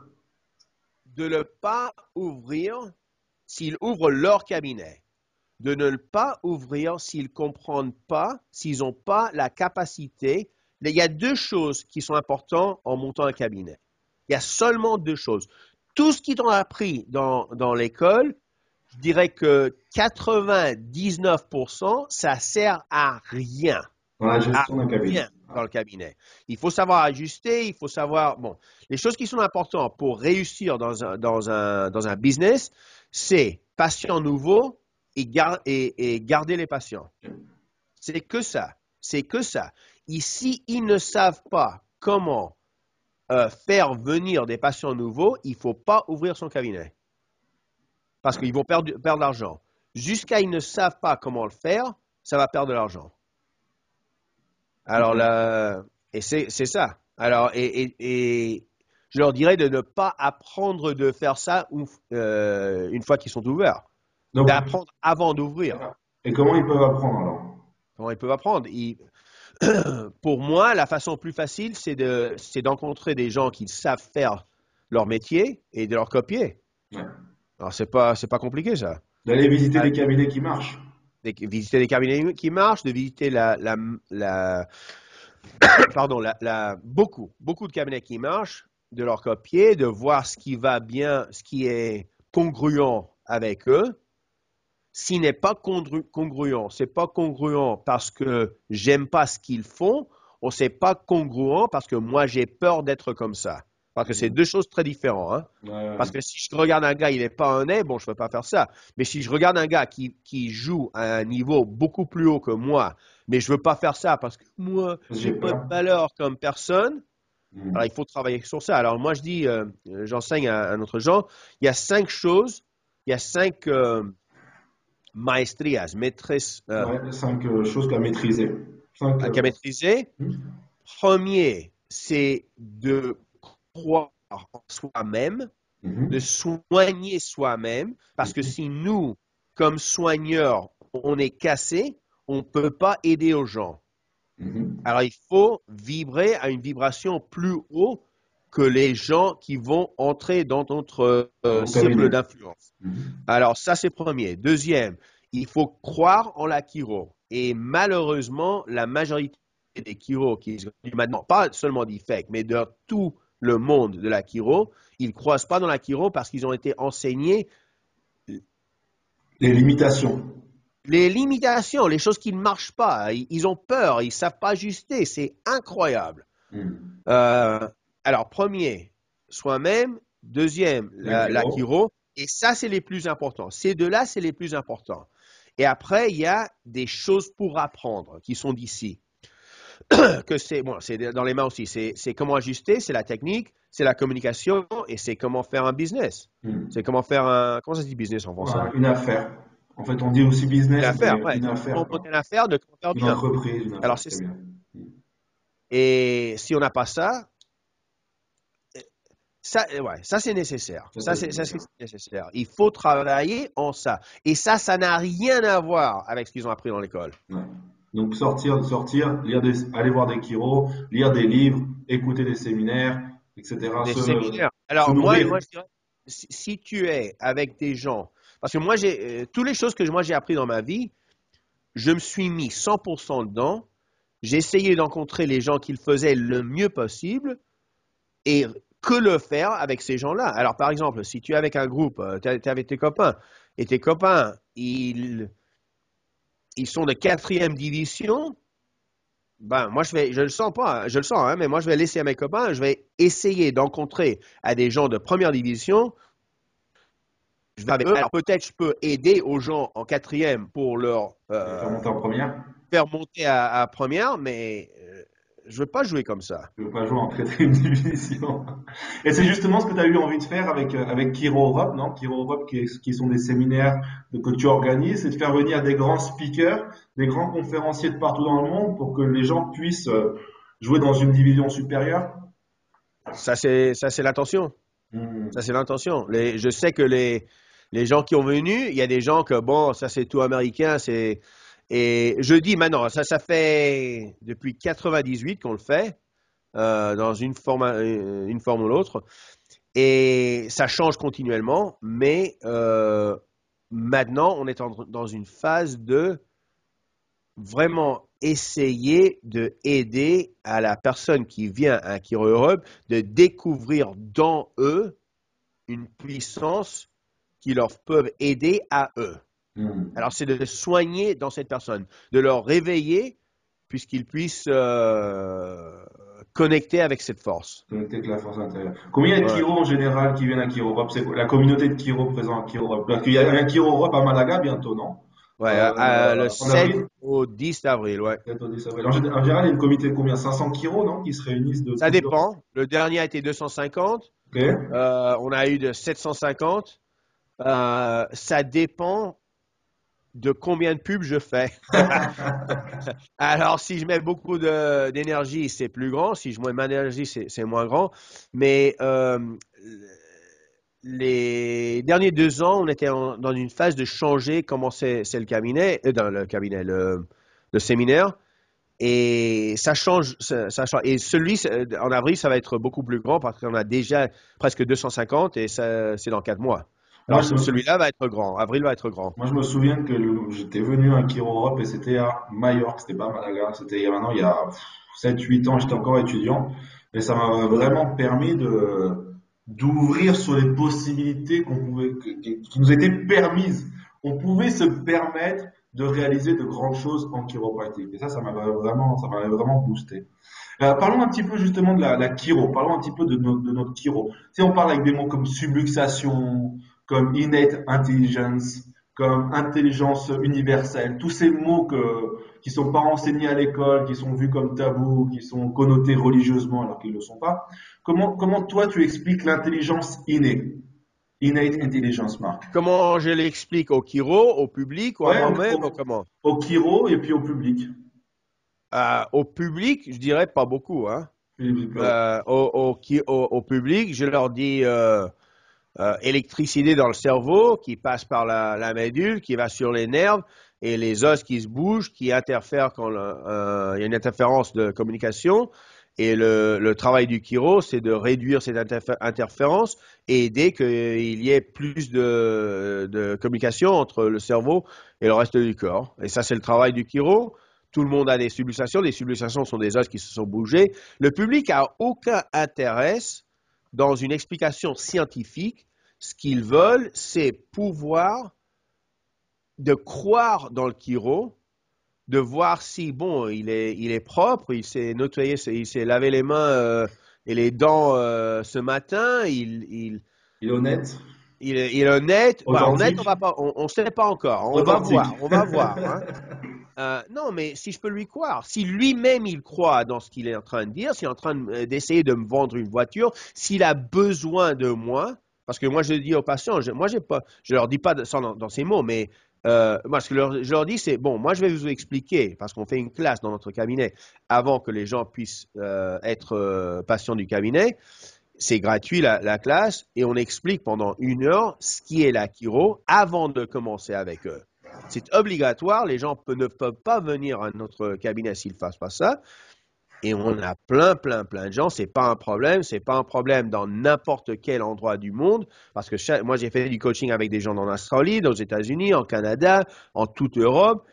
De ne pas ouvrir s'ils ouvrent leur cabinet, de ne pas ouvrir s'ils ne comprennent pas, s'ils n'ont pas la capacité. Il y a deux choses qui sont importantes en montant un cabinet. Il y a seulement deux choses. Tout ce qu'ils ont appris dans, dans l'école, je dirais que 99%, ça sert à rien. Dans la gestion d'un cabinet. Dans le cabinet. Il faut savoir ajuster, il faut savoir. Bon, les choses qui sont importantes pour réussir dans un, dans un, dans un business, c'est patient nouveau et, garder les patients. C'est que ça. C'est que ça. Ici, ils ne savent pas comment euh, faire venir des patients nouveaux, il ne faut pas ouvrir son cabinet. Parce qu'ils vont perdre, perdre de l'argent. Jusqu'à ils ne savent pas comment le faire, ça va perdre de l'argent. Alors là, et c'est ça. Alors, et, je leur dirais de ne pas apprendre de faire ça euh, une fois qu'ils sont ouverts. D'apprendre avant d'ouvrir. Et comment ils peuvent apprendre alors? Comment ils peuvent apprendre? *clears throat* Pour moi, la façon plus facile, c'est de, d'encontrer des gens qui savent faire leur métier et de leur copier. Alors, c'est pas, c'est pas compliqué, ça. D'aller visiter des cabinets qui marchent. De visiter des cabinets qui marchent, de visiter la, la, la *coughs* pardon, la, beaucoup, beaucoup de cabinets qui marchent, de leur copier, de voir ce qui va bien, ce qui est congruent avec eux. S'il n'est pas congruent, c'est pas congruent parce que j'aime pas ce qu'ils font, ou c'est pas congruent parce que moi j'ai peur d'être comme ça. Parce que c'est deux choses très différentes. Hein. Parce que si je regarde un gars, il n'est pas un nez, bon, je ne peux pas faire ça. Mais si je regarde un gars qui, qui, joue à un niveau beaucoup plus haut que moi, mais je ne veux pas faire ça parce que moi, j'ai pas de valeur comme personne, Mm. Alors, il faut travailler sur ça. Alors, moi, je dis, euh, j'enseigne à, notre genre, il y a cinq choses, il y a cinq euh, maestrias, maîtresses. Euh, cinq choses qu'à maîtriser. Qu'à maîtriser. Mm. Premier, c'est de croire en soi-même, mm-hmm. de soigner soi-même, parce que mm-hmm. si nous, comme soigneurs, on est cassé, on ne peut pas aider aux gens. Mm-hmm. Alors, il faut vibrer à une vibration plus haut que les gens qui vont entrer dans notre euh, cercle d'influence. Mm-hmm. Alors, ça, c'est premier. Deuxième, il faut croire en la chiro. Et malheureusement, la majorité des chiro qui maintenant, pas seulement d'IFEC, mais de tout le monde de la chiro, ils ne croient pas dans la chiro parce qu'ils ont été enseignés les limitations les limitations, les choses qui ne marchent pas, ils, ont peur, ils ne savent pas ajuster, c'est incroyable. Hmm. Euh, alors, premier, soi-même, deuxième, la, la et ça, c'est les plus importants. Ces deux-là, c'est les plus importants. Et après, il y a des choses pour apprendre qui sont d'ici. *clears throat* que c'est bon, c'est dans les mains aussi. C'est comment ajuster, c'est la technique, c'est la communication et c'est comment faire un business. Hmm. C'est comment faire un comment ça se dit business en français? Une affaire. En fait, on dit aussi business. Une affaire, ouais. Une affaire. une affaire de. Une entreprise. Une Alors, c'est ça. Et si on n'a pas ça, ça, ouais, ça c'est nécessaire. Ça, c'est nécessaire. Il faut travailler en ça. Et ça, ça n'a rien à voir avec ce qu'ils ont appris dans l'école. Donc sortir, sortir, lire des, aller voir des chiros, lire des livres, écouter des séminaires, etc. Des séminaires. Alors moi, moi je dirais, si tu es avec des gens parce que moi, j'ai euh, toutes les choses que moi j'ai appris dans ma vie, je me suis mis 100% dedans. J'ai essayé d'encontrer les gens qui le faisaient le mieux possible et que le faire avec ces gens-là. Alors, par exemple, si tu es avec un groupe, euh, tu es avec tes copains, et tes copains, ils, ils sont de quatrième division, ben, moi, je vais, je le sens pas, je le sens, hein, mais moi, je vais laisser à mes copains, je vais essayer d'encontrer à des gens de première division. Je vais avec eux. Alors, peut-être je peux aider aux gens en quatrième pour leur euh, faire monter en première. Faire monter à, à première, mais euh, je veux pas jouer comme ça. Je veux pas jouer en quatrième division. Et c'est justement ce que tu as eu envie de faire avec, euh, avec Kiro Europe, non? Kiro Europe, qui, qui sont des séminaires que tu organises, c'est de faire venir des grands speakers, des grands conférenciers de partout dans le monde pour que les gens puissent euh, jouer dans une division supérieure. Ça, c'est, ça, c'est l'intention. Hmm. Ça, c'est l'intention. Je sais que les, les gens qui ont venu, il y a des gens que, bon, ça, c'est tout américain, c'est, et je dis maintenant, ça, ça fait depuis 98 qu'on le fait, euh, dans une forme, euh, une forme ou l'autre. Et ça change continuellement, mais euh, maintenant, on est dans une phase de vraiment essayer de aider à la personne qui vient à Kiro Europe de découvrir dans eux une puissance qui leur peut aider à eux. Hmm. Alors, c'est de soigner dans cette personne, de leur réveiller puisqu'ils puissent euh, connecter avec cette force. Connecter avec la force intérieure. Combien il y a de Kiro en général qui viennent à Kiro Europe C'est la communauté de Kiro présent à Kiro Europe. Qu'il y a un Kiro Europe à Malaga bientôt, non? Ouais, euh, le 7 au 10 avril, ouais. 7 au 10 avril. En, général, il y a une communauté de combien? 500 Kiro, non Qui se réunissent de Ça dépend. Le dernier a été 250. Okay. Euh, on a eu de 750. Euh, ça dépend de combien de pubs je fais. *laughs* Alors, si je mets beaucoup d'énergie, c'est plus grand. Si je mets moins d'énergie, c'est moins grand. Mais euh, les derniers deux ans, on était dans une phase de changer comment c'est le cabinet, euh, dans le cabinet, le, séminaire. Et ça change, ça, change. Et celui en avril, ça va être beaucoup plus grand parce qu'on a déjà presque 250 et c'est dans quatre mois. Alors, celui-là va être grand. Avril va être grand. Moi, je me souviens que j'étais venu à Kiro Europe et c'était à Majorque, c'était pas à Malaga. C'était il y a maintenant, il y a 7-8 ans, j'étais encore étudiant. Et ça m'a vraiment permis de, d'ouvrir sur les possibilités qu'on pouvait, qui nous étaient permises. On pouvait se permettre de réaliser de grandes choses en chiropratique. Et ça, ça m'avait vraiment, ça m'avait vraiment boosté. Euh, parlons un petit peu justement de la, la chiro. Parlons un petit peu de, de notre chiro. Tu sais, on parle avec des mots comme subluxation, comme innate intelligence, comme intelligence universelle, tous ces mots que, qui sont pas enseignés à l'école, qui sont vus comme tabous, qui sont connotés religieusement alors qu'ils ne le sont pas. Comment, comment toi tu expliques l'intelligence innée? Innate intelligence, Marc. Comment je l'explique? Au Kiro, au public, ou à moi-même, ou comment? Au Kiro et puis au public. Euh, au public, je dirais pas beaucoup. Hein. Euh, au, au, au, public, je leur dis euh, euh, électricité dans le cerveau qui passe par la, la, médule, qui va sur les nerfs et les os qui se bougent, qui interfèrent quand euh, il y a une interférence de communication. Et le, le travail du chiro, c'est de réduire cette interférence et aider qu'il y ait plus de, de, communication entre le cerveau et le reste du corps. Et ça, c'est le travail du chiro. Tout le monde a des subluxations. Les subluxations sont des os qui se sont bougés. Le public a aucun intérêt dans une explication scientifique, ce qu'ils veulent, c'est pouvoir de croire dans le chiro, de voir si, bon, il est, il est propre, il s'est nettoyé, il s'est lavé les mains euh, et les dents euh, ce matin, il, il, il est honnête. Il est, il est honnête. Bah, honnête, on ne sait pas encore. On va voir. On va voir. Hein. *laughs* Euh, non, mais si je peux lui croire, si lui-même il croit dans ce qu'il est en train de dire, s'il est en train euh, d'essayer de, me vendre une voiture, s'il a besoin de moi, parce que moi je dis aux patients, je, moi pas, je leur dis pas ça dans, ces mots, mais euh, moi ce que je leur dis c'est bon, moi je vais vous expliquer parce qu'on fait une classe dans notre cabinet avant que les gens puissent être patients du cabinet. C'est gratuit la, la, classe et on explique pendant une heure ce qui est la chiro avant de commencer avec eux. C'est obligatoire. Les gens ne peuvent pas venir à notre cabinet s'ils ne fassent pas ça. Et on a plein, plein, plein de gens. C'est pas un problème. C'est pas un problème dans n'importe quel endroit du monde. Parce que moi, j'ai fait du coaching avec des gens en Australie, aux États-Unis, en Canada, en toute Europe.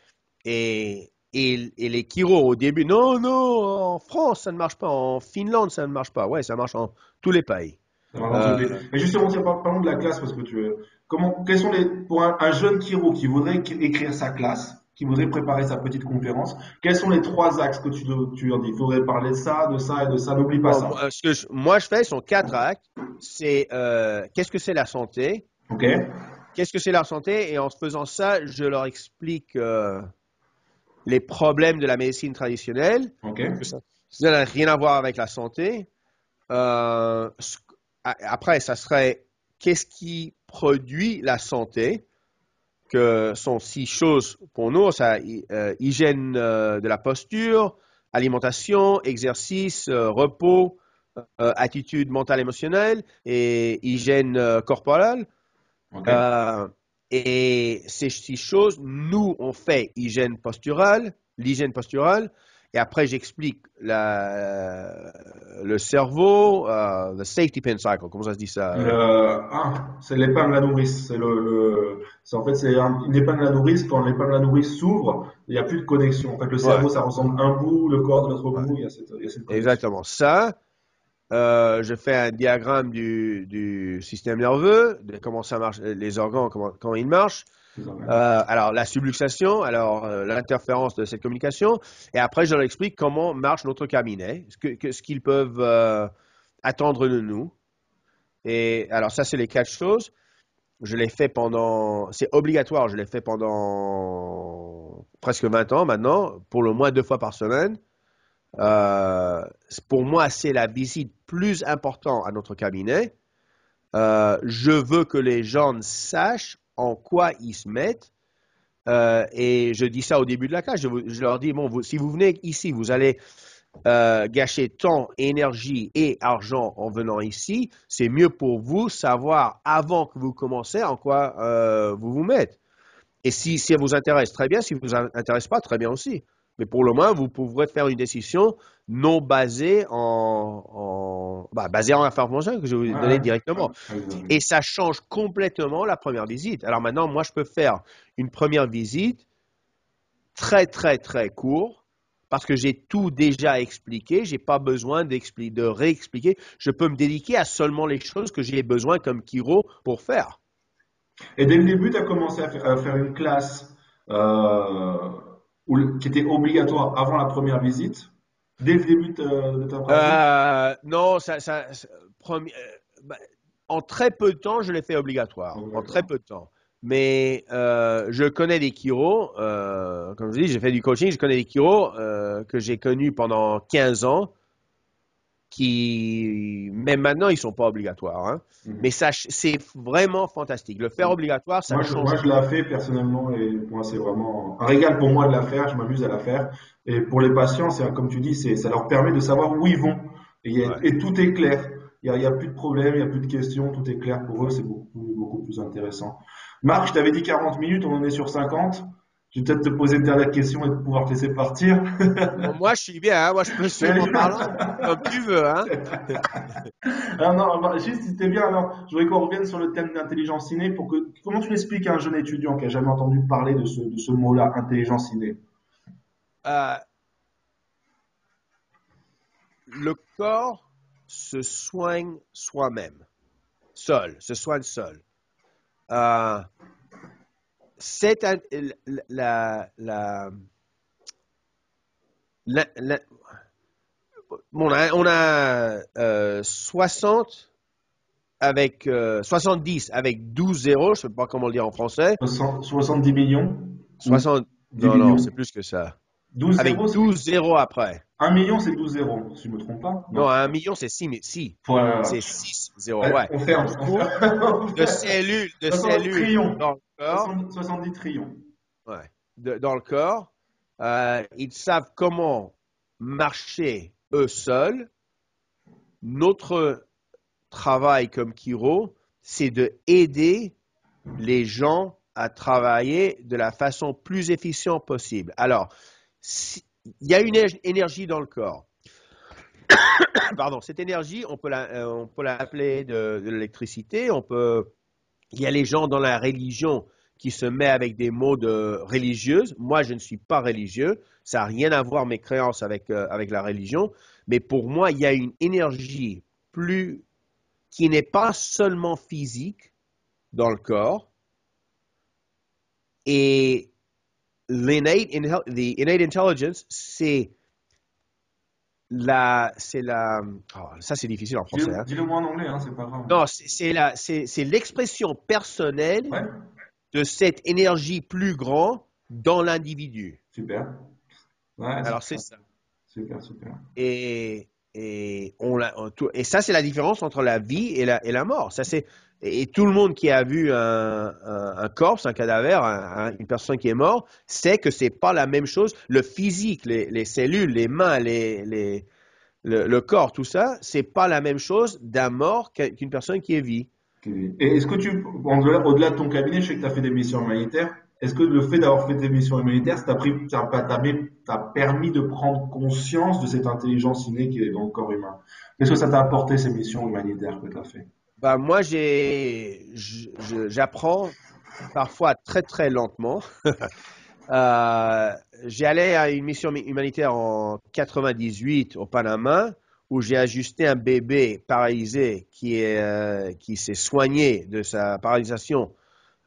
Et, et, les Kiro au début, non, non, en France, ça ne marche pas. En Finlande, ça ne marche pas. Ouais, ça marche en tous les pays. Euh, Mais justement, parlons de la classe parce que tu, Comment, quels sont les, pour un, jeune chiro qui voudrait écrire sa classe, qui voudrait préparer sa petite conférence, quels sont les trois axes que tu, tu leur dis? Il faudrait parler de ça, de ça et de ça. N'oublie pas ça. Moi, ce que je, moi, je fais sont quatre axes. C'est euh, qu'est-ce que c'est la santé? Ok. Qu'est-ce que c'est la santé? Et en faisant ça, je leur explique euh, les problèmes de la médecine traditionnelle. Ok. ça n'a rien à voir avec la santé. Euh, après, ça serait qu'est-ce qui produit la santé, que sont six choses pour nous, ça, euh, hygiène euh, de la posture, alimentation, exercice, euh, repos, attitude mentale émotionnelle et hygiène corporelle. Et ces six choses, nous, on fait hygiène posturale, l'hygiène posturale, et après, j'explique la- le cerveau, euh, the safety pin cycle, comment ça se dit ça? Le- ah, c'est l'épingle à nourrice. C'est le, le- c'est en fait c'est un- une épingle à nourrice. Quand l'épingle à nourrice s'ouvre, il n'y a plus de connexion. En fait, le cerveau, ça ressemble un bout, le corps de l'autre bout. Il y a cette, il y a cette connexion. Exactement. Ça, euh, je fais un diagramme du, du système nerveux, de comment ça marche, les organes, comment, comment ils marchent. Euh, alors, la subluxation, alors euh, l'interférence de cette communication, et après, je leur explique comment marche notre cabinet, ce qu'ils peuvent euh, attendre de nous. Et alors, ça, c'est les quatre choses. Je l'ai fait pendant, c'est obligatoire, je l'ai fait pendant presque 20 ans maintenant, pour le moins deux fois par semaine. Pour moi, c'est la visite plus importante à notre cabinet. Je veux que les gens sachent en quoi ils se mettent. Euh, et je dis ça au début de la classe. Je, leur dis, bon, si vous venez ici, vous allez euh, gâcher temps, énergie et argent en venant ici. C'est mieux pour vous savoir avant que vous commencez en quoi euh, vous vous mettez. Et si, si ça vous intéresse, très bien. Si ça vous intéresse pas, très bien aussi. Mais pour le moins, vous pourrez faire une décision non basée en, en bah, basée en information que je vais vous ouais. directement. Et ça change complètement la première visite. Alors maintenant, moi, je peux faire une première visite très, très, très courte parce que j'ai tout déjà expliqué. J'ai pas besoin de réexpliquer. Je peux me dédiquer à seulement les choses que j'ai besoin comme Kiro pour faire. Et dès le début, tu as commencé à faire, à faire une classe euh, le- qui était obligatoire avant la première visite. Dès le début de, de ta pratique? Euh, non, ça, ça, ça- premi- euh, bah, en très peu de temps, je l'ai fait obligatoire. En très peu de temps. Mais euh, je connais des Kiro, euh, comme je dis, j'ai fait du coaching, je connais des Kiro que j'ai connus pendant 15 ans, qui, même maintenant, ils sont pas obligatoires. hein. Mhm. Mais ça, c'est vraiment fantastique. Le faire obligatoire, ça Moi, je, change. moi, je la fais personnellement et pour moi, c'est vraiment un régal pour moi de la faire. Je m'amuse à la faire. Et pour les patients, c'est comme tu dis, ça leur permet de savoir où ils vont. Et, il y a- Ouais. et tout est clair. Il n'y a plus de problème, il n'y a plus de questions, tout est clair pour eux. C'est beaucoup, beaucoup plus intéressant. Marc, je t'avais dit 40 minutes, on en est sur 50. Je vais peut-être te poser une dernière question et pouvoir te laisser partir. Bon, moi, je suis bien. hein. Moi, je peux *laughs* suivre en parlant comme tu veux. Hein. *laughs* Ah non, bah, juste, c'était bien. Alors, je voudrais qu'on revienne sur le thème d'intelligence innée pour que, comment tu l'expliques à un jeune étudiant qui a jamais entendu parler de ce, de ce mot-là, intelligence innée? Euh, le corps se soigne soi-même, seul, se soigne seul. Euh, c'est la, la, la- bon, on a, on a, euh, 60 avec euh, 70 avec 12 zéros, je ne sais pas comment le dire en français. 60 70 millions? 60, 10 non, non, millions. c'est plus que ça. 12 Avec zéros, c'est- 12 zéros après. 1 million, c'est 12 zéros, si je me trompe pas. Non, un million, c'est 6 si. Voilà. C'est 6 zéros, Ouais. On ferme, *laughs* on ferme. De cellules, de 70 cellules corps, 60 70 trillions. ouais, de- dans le corps, euh, ils savent comment marcher eux seuls. Notre travail comme Kiro, c'est de aider les gens à travailler de la façon plus efficiente possible. Alors, si- il y a une énergie dans le corps. *coughs* Pardon, cette énergie, on peut la- euh, on peut l'appeler de, de l'électricité. On peut. Il y a les gens dans la religion qui se mettent avec des mots de religieuse. Moi, je ne suis pas religieux. Ça n'a rien à voir mes créances avec euh, avec la religion. Mais pour moi, il y a une énergie plus qui n'est pas seulement physique dans le corps. Et l'innate intelligence, c'est la, c'est la, oh, ça c'est difficile en français. Dis-le hein. dis-le moi en anglais, hein, c'est pas grave. Non, c'est la, c'est c'est l'expression personnelle Ouais, de cette énergie plus grande dans l'individu. super. Ouais, Alors c'est ça. Super, super. Et, et, on l'a- on- et ça, c'est la différence entre la vie et la, et la mort. Ça, c'est, et tout le monde qui a vu un, un, un corps, un cadavre, un- un- une personne qui est morte, sait que c'est pas la même chose. Le physique, les, les cellules, les mains, les, le, corps, tout ça, c'est pas la même chose d'un mort qu'un- qu'une personne qui est vie. Et est-ce que tu, au-delà de ton cabinet, je sais que tu as fait des missions humanitaires. Est-ce que le fait d'avoir fait des missions humanitaires, ça t'a permis de prendre conscience de cette intelligence innée qui est dans le corps humain? Qu'est-ce que ça t'a apporté, ces missions humanitaires que tu as fait? Bah, moi, j'ai, j'apprends parfois très très lentement. *laughs* Euh, j'ai allé à une mission humanitaire en 98 au Panama où j'ai ajusté un bébé paralysé qui euh, s'est soigné de sa paralysation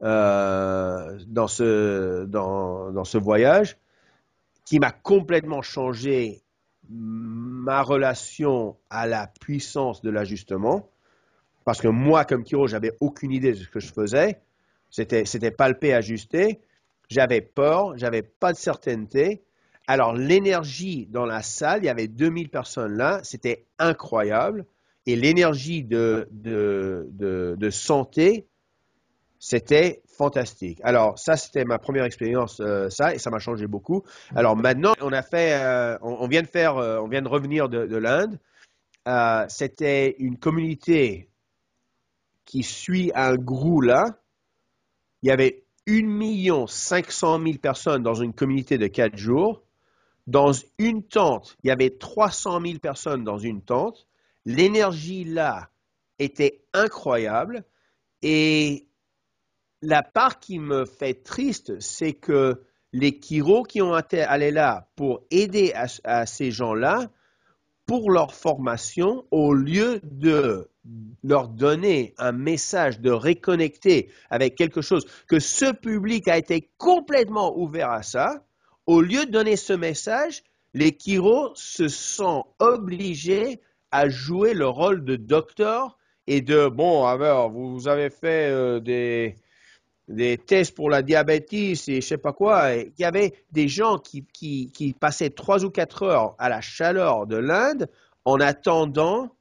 euh, dans ce voyage qui m'a complètement changé ma relation à la puissance de l'ajustement parce que moi comme Kiro j'avais aucune idée de ce que je faisais c'était palpé ajusté j'avais peur, j'avais pas de certainté. Alors l'énergie dans la salle, il y avait 2000 personnes là, c'était incroyable. Et l'énergie de, de, de, santé, c'était fantastique. Alors ça, c'était ma première expérience, euh, ça, et ça m'a changé beaucoup. Alors maintenant, on a fait, euh, on, vient de faire, euh, on vient de revenir de, de l'Inde. C'était une communauté qui suit un grou là. Il y avait 1 500 000 personnes dans une communauté de 4 jours. Dans une tente, il y avait 300 000 personnes dans une tente. L'énergie là était incroyable. Et la part qui me fait triste, c'est que les Kiro qui ont été allés là pour aider à ces gens-là, pour leur formation, au lieu de leur donner un message de réconnecter avec quelque chose, que ce public a été complètement ouvert à ça, au lieu de donner ce message, les Kiro se sont obligés à jouer le rôle de docteur et de, bon, alors, vous avez fait euh, des, des tests pour la diabète et je sais pas quoi. Il y avait des gens qui, qui, qui passaient trois ou quatre heures à la chaleur de l'Inde en attendant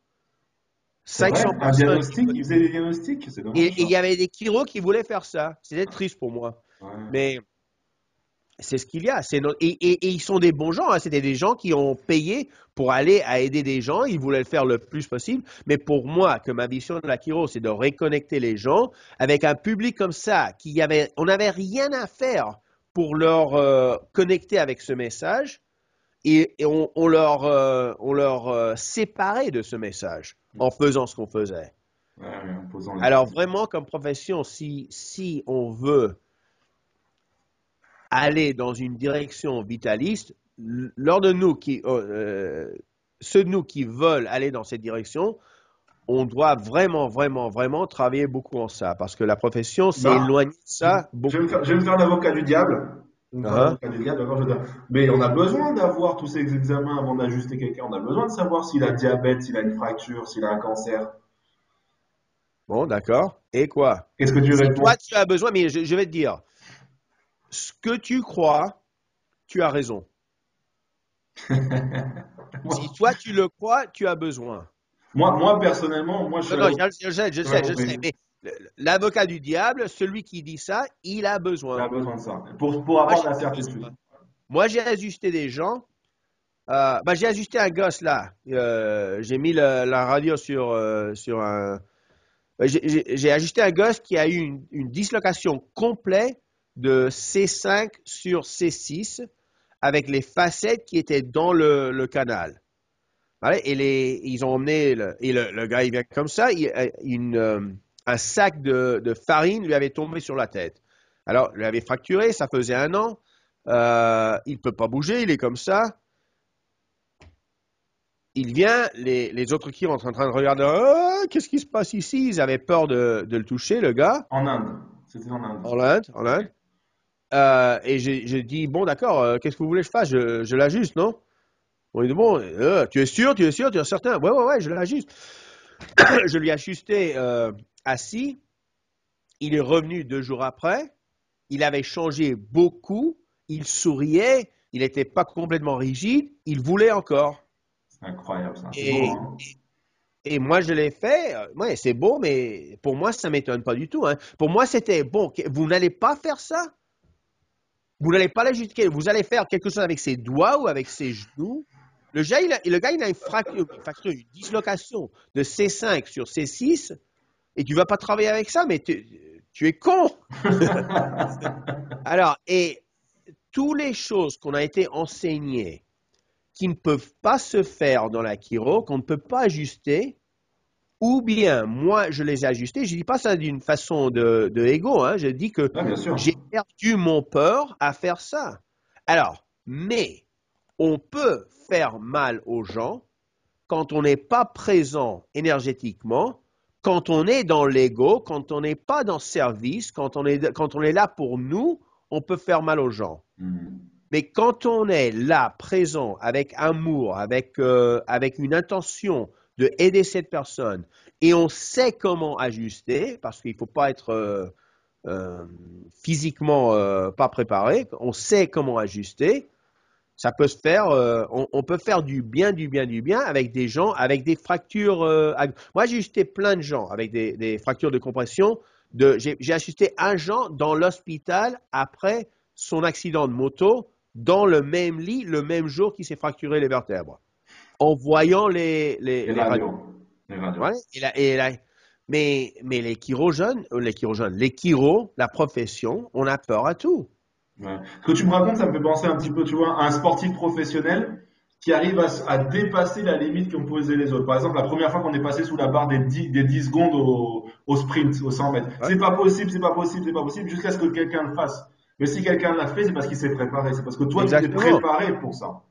C'est vrai, 500 un personnes. diagnostic, ils faisaient des diagnostics. Et il y avait des Kiro qui voulaient faire ça. C'était triste pour moi. Ouais. Mais c'est ce qu'il y a. Et, et- et ils sont des bons gens. hein. C'était des gens qui ont payé pour aller à aider des gens. Ils voulaient le faire le plus possible. Mais pour moi, que ma vision de la Kiro, c'est de reconnecter les gens avec un public comme ça, qui avait, on n'avait rien à faire pour leur euh, connecter avec ce message. Et, et on, on leur, euh, on leur euh, séparait de ce message en faisant ce qu'on faisait. Ouais, en Alors vraiment, comme profession, si, si on veut aller dans une direction vitaliste, lors de nous qui, euh, euh, ceux de nous qui veulent aller dans cette direction, on doit vraiment, vraiment, vraiment travailler beaucoup en ça, parce que la profession Bah, éloignée de ça beaucoup. je vais me faire l'avocat du diable. Je vais me faire l'avocat du diable, d'accord, je veux dire. Mais on a besoin d'avoir tous ces examens avant d'ajuster quelqu'un. On a besoin de savoir s'il a diabète, s'il a une fracture, s'il a un cancer. Bon, d'accord. Et quoi? Qu'est-ce que tu réponds? toi, tu as besoin, mais je, je vais te dire, ce que tu crois, tu as raison. *laughs* Si toi, tu le crois, tu as besoin. Moi, moi, personnellement, moi, je Non, suis non, je, je sais, je sais, je sais, mais l'avocat du diable, celui qui dit ça, il a on a besoin. besoin de ça. Pour, pour avoir Moi, la certitude. Moi, j'ai ajusté des gens. Euh, bah, j'ai ajusté un gosse là. Euh, j'ai mis la radio sur, euh, sur un. bah, J'ai ajusté un gosse qui a eu une, une dislocation complète de C5 sur C6 avec les facettes qui étaient dans le, le canal. Et les, ils ont emmené, le, et le, le gars, il vient comme ça, il- euh, une, euh, un sac de, de farine lui avait tombé sur la tête. Alors, il avait fracturé, ça faisait un an. Euh, il ne peut pas bouger, il est comme ça. Il vient, les, les autres qui sont en train de regarder, Ah, qu'est-ce qui se passe ici? Ils avaient peur de, de le toucher, le gars, En Inde. C'était en Inde. en Inde. En Inde. Euh, et j'ai dit, bon, d'accord, euh, qu'est-ce que vous voulez que je fasse? Je, je l'ajuste, non? On lui dit, bon, euh, tu es sûr, tu es sûr, tu es certain? Ouais, ouais, ouais, je l'ajuste. *coughs* je lui ai ajusté assis. Il est revenu deux jours après. Il avait changé beaucoup. Il souriait. Il n'était pas complètement rigide. Il voulait encore. C'est incroyable ça. Et, hein. et, moi, je l'ai fait. Ouais, c'est beau, mais pour moi, ça ne m'étonne pas du tout. Hein. Pour moi, c'était bon. Vous n'allez pas faire ça? Vous n'allez pas l'ajuster. Vous allez faire quelque chose avec ses doigts ou avec ses genoux. Le gars, il a, le gars, il a une fracture, une, dislocation de C5 sur C6 et tu ne vas pas travailler avec ça, mais tu, es con. *laughs* Alors, et toutes les choses qu'on a été enseignées qui ne peuvent pas se faire dans la chiro, qu'on ne peut pas ajuster, ou bien moi je les ai ajustés. Je ne dis pas ça d'une façon de, de ego, hein. je dis que ah, j'ai perdu mon peur à faire ça. Alors, mais on peut faire mal aux gens quand on n'est pas présent énergétiquement, quand on est dans l'ego, quand on n'est pas dans le service, quand on, est, quand on est là pour nous, on peut faire mal aux gens. Hmm. Mais quand on est là, présent, avec amour, avec, euh, avec une intention, de aider cette personne et on sait comment ajuster parce qu'il ne faut pas être euh, euh, physiquement euh, pas préparé, on sait comment ajuster. Ça peut se faire, on, peut faire du bien, du bien, du bien avec des gens avec des fractures. moi, j'ai ajusté plein de gens avec des, fractures de compression. j'ai ajusté un gens dans l'hôpital après son accident de moto dans le même lit le même jour qu'il s'est fracturé les vertèbres en voyant les, les, les, radios. mais, mais les chirurgiens, euh, les chirurgiens, les chiro, la profession, on a peur à tout. Ce que tu me racontes, ça me fait penser un petit peu, tu vois, à un sportif professionnel qui arrive à, dépasser la limite qu'ont posé les autres. Par exemple, la première fois qu'on est passé sous la barre des 10, des 10 secondes au, au sprint, au 100 mètres. C'est pas possible, c'est pas possible, c'est pas possible, jusqu'à ce que quelqu'un le fasse. Mais si quelqu'un l'a fait, c'est parce qu'il s'est préparé. C'est parce que toi, tu t'es préparé pour ça.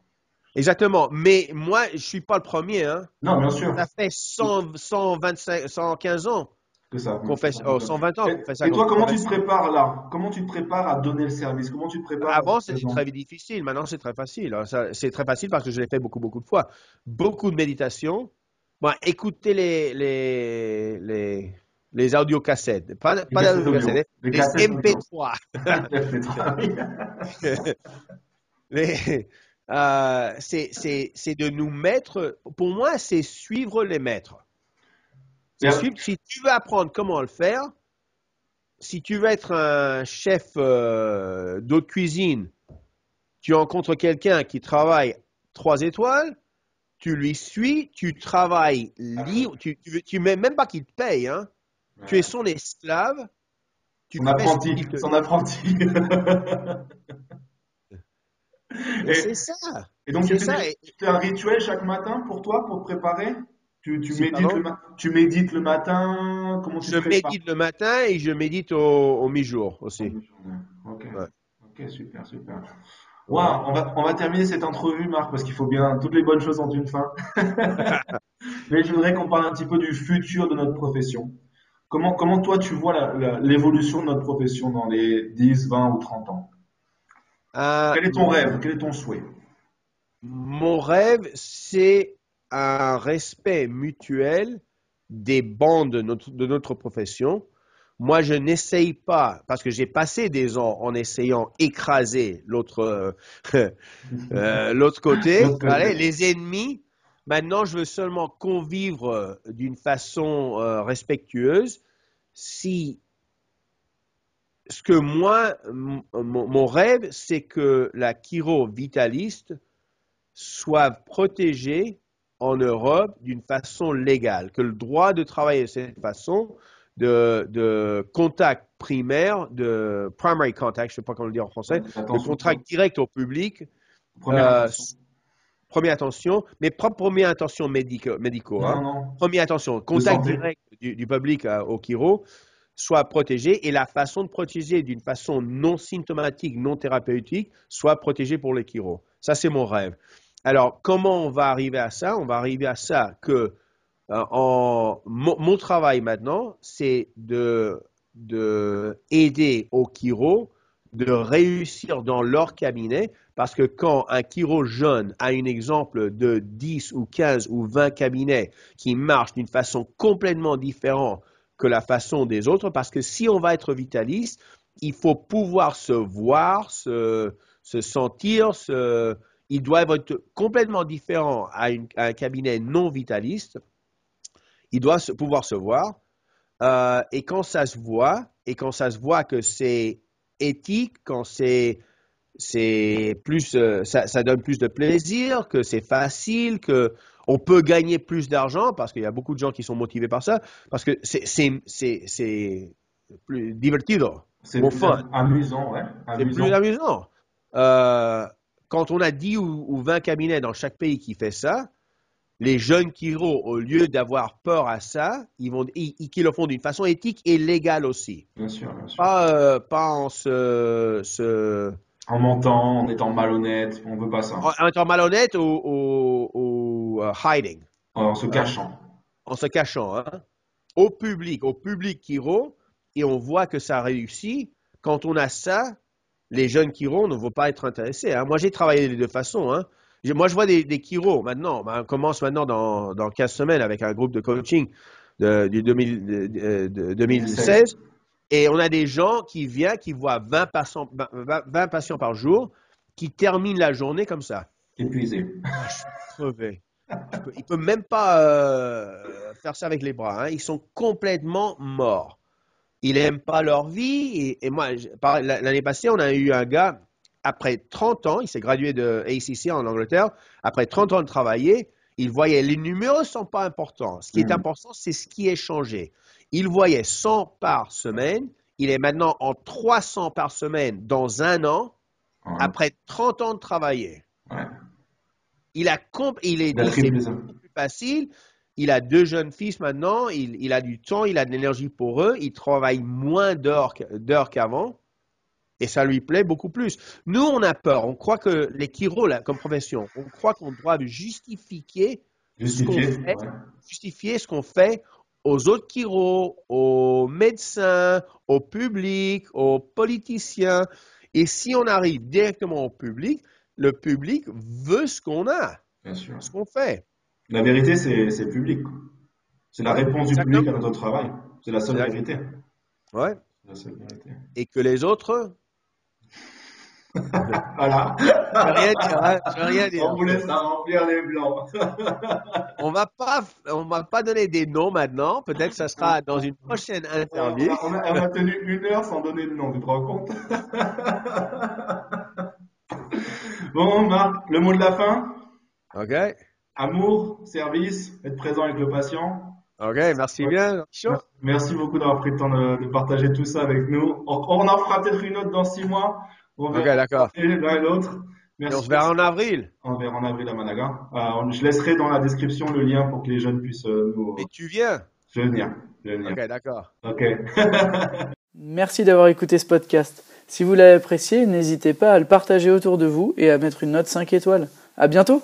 Exactement. Mais moi, je suis pas le premier. Hein. Non, bien sûr. Ça fait 100, 125, 115 ans. Ça. Qu'on fait, oh, 120 ans qu'on fait ça. Et toi, comment tu te prépares là? Comment tu te prépares à donner le service? Comment tu te prépares Avant, c'était très difficile. Maintenant, c'est très facile. C'est très facile parce que je l'ai fait beaucoup, beaucoup de fois. Beaucoup de méditation. Bon, écoutez les, les, les, les audiocassettes. Pas, pas les, cassettes, les, les MP3. *laughs* les, *laughs* *laughs* euh, c'est de nous mettre, pour moi, c'est suivre les maîtres. si tu veux apprendre comment le faire, si tu veux être un chef euh, d'eau cuisine, tu rencontres quelqu'un qui travaille trois étoiles, tu lui suis, tu travailles libre, tu, tu, mets même pas qu'il te paye, hein. Tu es son esclave. Tu son apprenti, son apprenti. *laughs* c'est ça. Et donc, tu fais, un rituel chaque matin pour toi, pour te préparer? Tu, tu, médites le, tu, médites le, matin? Comment tu Je médite le matin et je médite au, mi-jour aussi. Ok, ok, super, super. Wow, on va, on va terminer cette entrevue, Marc, parce qu'il faut bien, toutes les bonnes choses ont une fin. *laughs* Mais je voudrais qu'on parle un petit peu du futur de notre profession. Comment, comment toi, tu vois l'évolution de notre profession dans les 10, 20 ou 30 ans? Euh, Quel est ton rêve? Quel est ton souhait? Mon rêve, c'est un respect mutuel des bandes de notre, profession. Moi, je n'essaye pas, parce que j'ai passé des ans en essayant écraser l'autre euh, *laughs* euh, côté, les ennemis. Maintenant, je veux seulement convivre d'une façon respectueuse. Si ce que moi, mon, rêve, c'est que la chiro vitaliste soit protégée en Europe d'une façon légale, que le droit de travailler de cette façon, de, contact primaire, de primary contact, je ne sais pas comment le dire en français, de contact direct au public, première, euh, attention. première attention, mais pas première attention médicaux, médicaux hein. première attention, contact direct du, public euh, au chiro, soit protégé et la façon de protéger d'une façon non symptomatique, non thérapeutique, soit protégée pour les chiro. Ça, c'est mon rêve. Alors, comment on va arriver à ça? On va arriver à ça que euh, mon, travail maintenant, c'est de, de aider au chiro de réussir dans leur cabinet parce que quand un chiro jeune a un exemple de 10 ou 15 ou 20 cabinets qui marchent d'une façon complètement différente que la façon des autres, parce que si on va être vitaliste, il faut pouvoir se voir, se, se sentir, se, ils doivent être complètement différents à, un cabinet non vitaliste. Ils doivent pouvoir se voir. Euh, et quand ça se voit, et quand ça se voit que c'est éthique, quand c'est c'est plus, euh, ça, donne plus de plaisir, que c'est facile, que on peut gagner plus d'argent parce qu'il y a beaucoup de gens qui sont motivés par ça, parce que c'est c'est plus divertido. C'est plus amusant, ouais. C'est plus amusant. Euh, quand on a 10 ou, 20 cabinets dans chaque pays qui fait ça, les jeunes chiro, au lieu d'avoir peur à ça, ils vont, ils, le font d'une façon éthique et légale aussi. Bien sûr, bien sûr. Pas, euh, pas en se, En mentant, en étant malhonnête, on veut pas ça. En, étant malhonnête ou, ou, uh, hiding. En se cachant. En se cachant, hein. Au public, au public chiro, et on voit que ça réussit. Quand on a ça, les jeunes Kiro ne vont pas être intéressés. Hein. Moi, j'ai travaillé de deux façons. Hein. Moi, je vois des, des maintenant. Ben, on commence maintenant dans, dans 15 semaines avec un groupe de coaching de, de, 2016. Et on a des gens qui viennent, qui voient 20 patients, 20 patients par jour, qui terminent la journée comme ça. Épuisé. Ah, je suis crevé. Ils ne peuvent même pas euh, faire ça avec les bras. Hein. Ils sont complètement morts ils n'aiment pas leur vie. Et, moi, l'année passée, on a eu un gars, après 30 ans, il s'est gradué de ACC en Angleterre, après 30 ans de travailler, il voyait les numéros ne sont pas importants. Ce qui est hmm. important, c'est ce qui est changé. Il voyait 100 par semaine, il est maintenant en 300 par semaine dans un an, après 30 ans de travailler. Il a il est, plus facile. Il a deux jeunes fils maintenant, il, a du temps, il a de l'énergie pour eux, il travaille moins d'heures qu'avant, et ça lui plaît beaucoup plus. Nous, on a peur, on croit que les chiro, comme profession, on croit qu'on doit justifier, ce qu'on fait, justifier ce qu'on fait aux autres chiro, aux médecins, au public, aux politiciens. Et si on arrive directement au public, le public veut ce qu'on a, ce qu'on fait. La vérité, c'est le public. C'est la réponse du public à notre travail. C'est la seule vérité. Ouais. La seule vérité. Et que les autres. *laughs* voilà. Je rien dire. Hein. Je vais rien dire. On vous laisse remplir les blancs. *laughs* on va pas, on va pas donner des noms maintenant. Peut-être que ça sera dans une prochaine interview. On a, on a, tenu une heure sans donner de nom. Tu te rends compte? *laughs* Bon, Marc, le mot de la fin? Ok. Amour, service, être présent avec le patient. Ok, merci bien. Merci beaucoup d'avoir pris le temps de, partager tout ça avec nous. On, en fera peut-être une autre dans six mois. ok, d'accord. L'un et l'autre. Merci. on se verra en avril. On se verra en avril à Managa. Euh, je laisserai dans la description le lien pour que les jeunes puissent euh, nous. Et tu viens? Je venir. Je vais venir. Ok, d'accord. Ok. *laughs* Merci d'avoir écouté ce podcast. Si vous l'avez apprécié, n'hésitez pas à le partager autour de vous et à mettre une note 5 étoiles. À bientôt!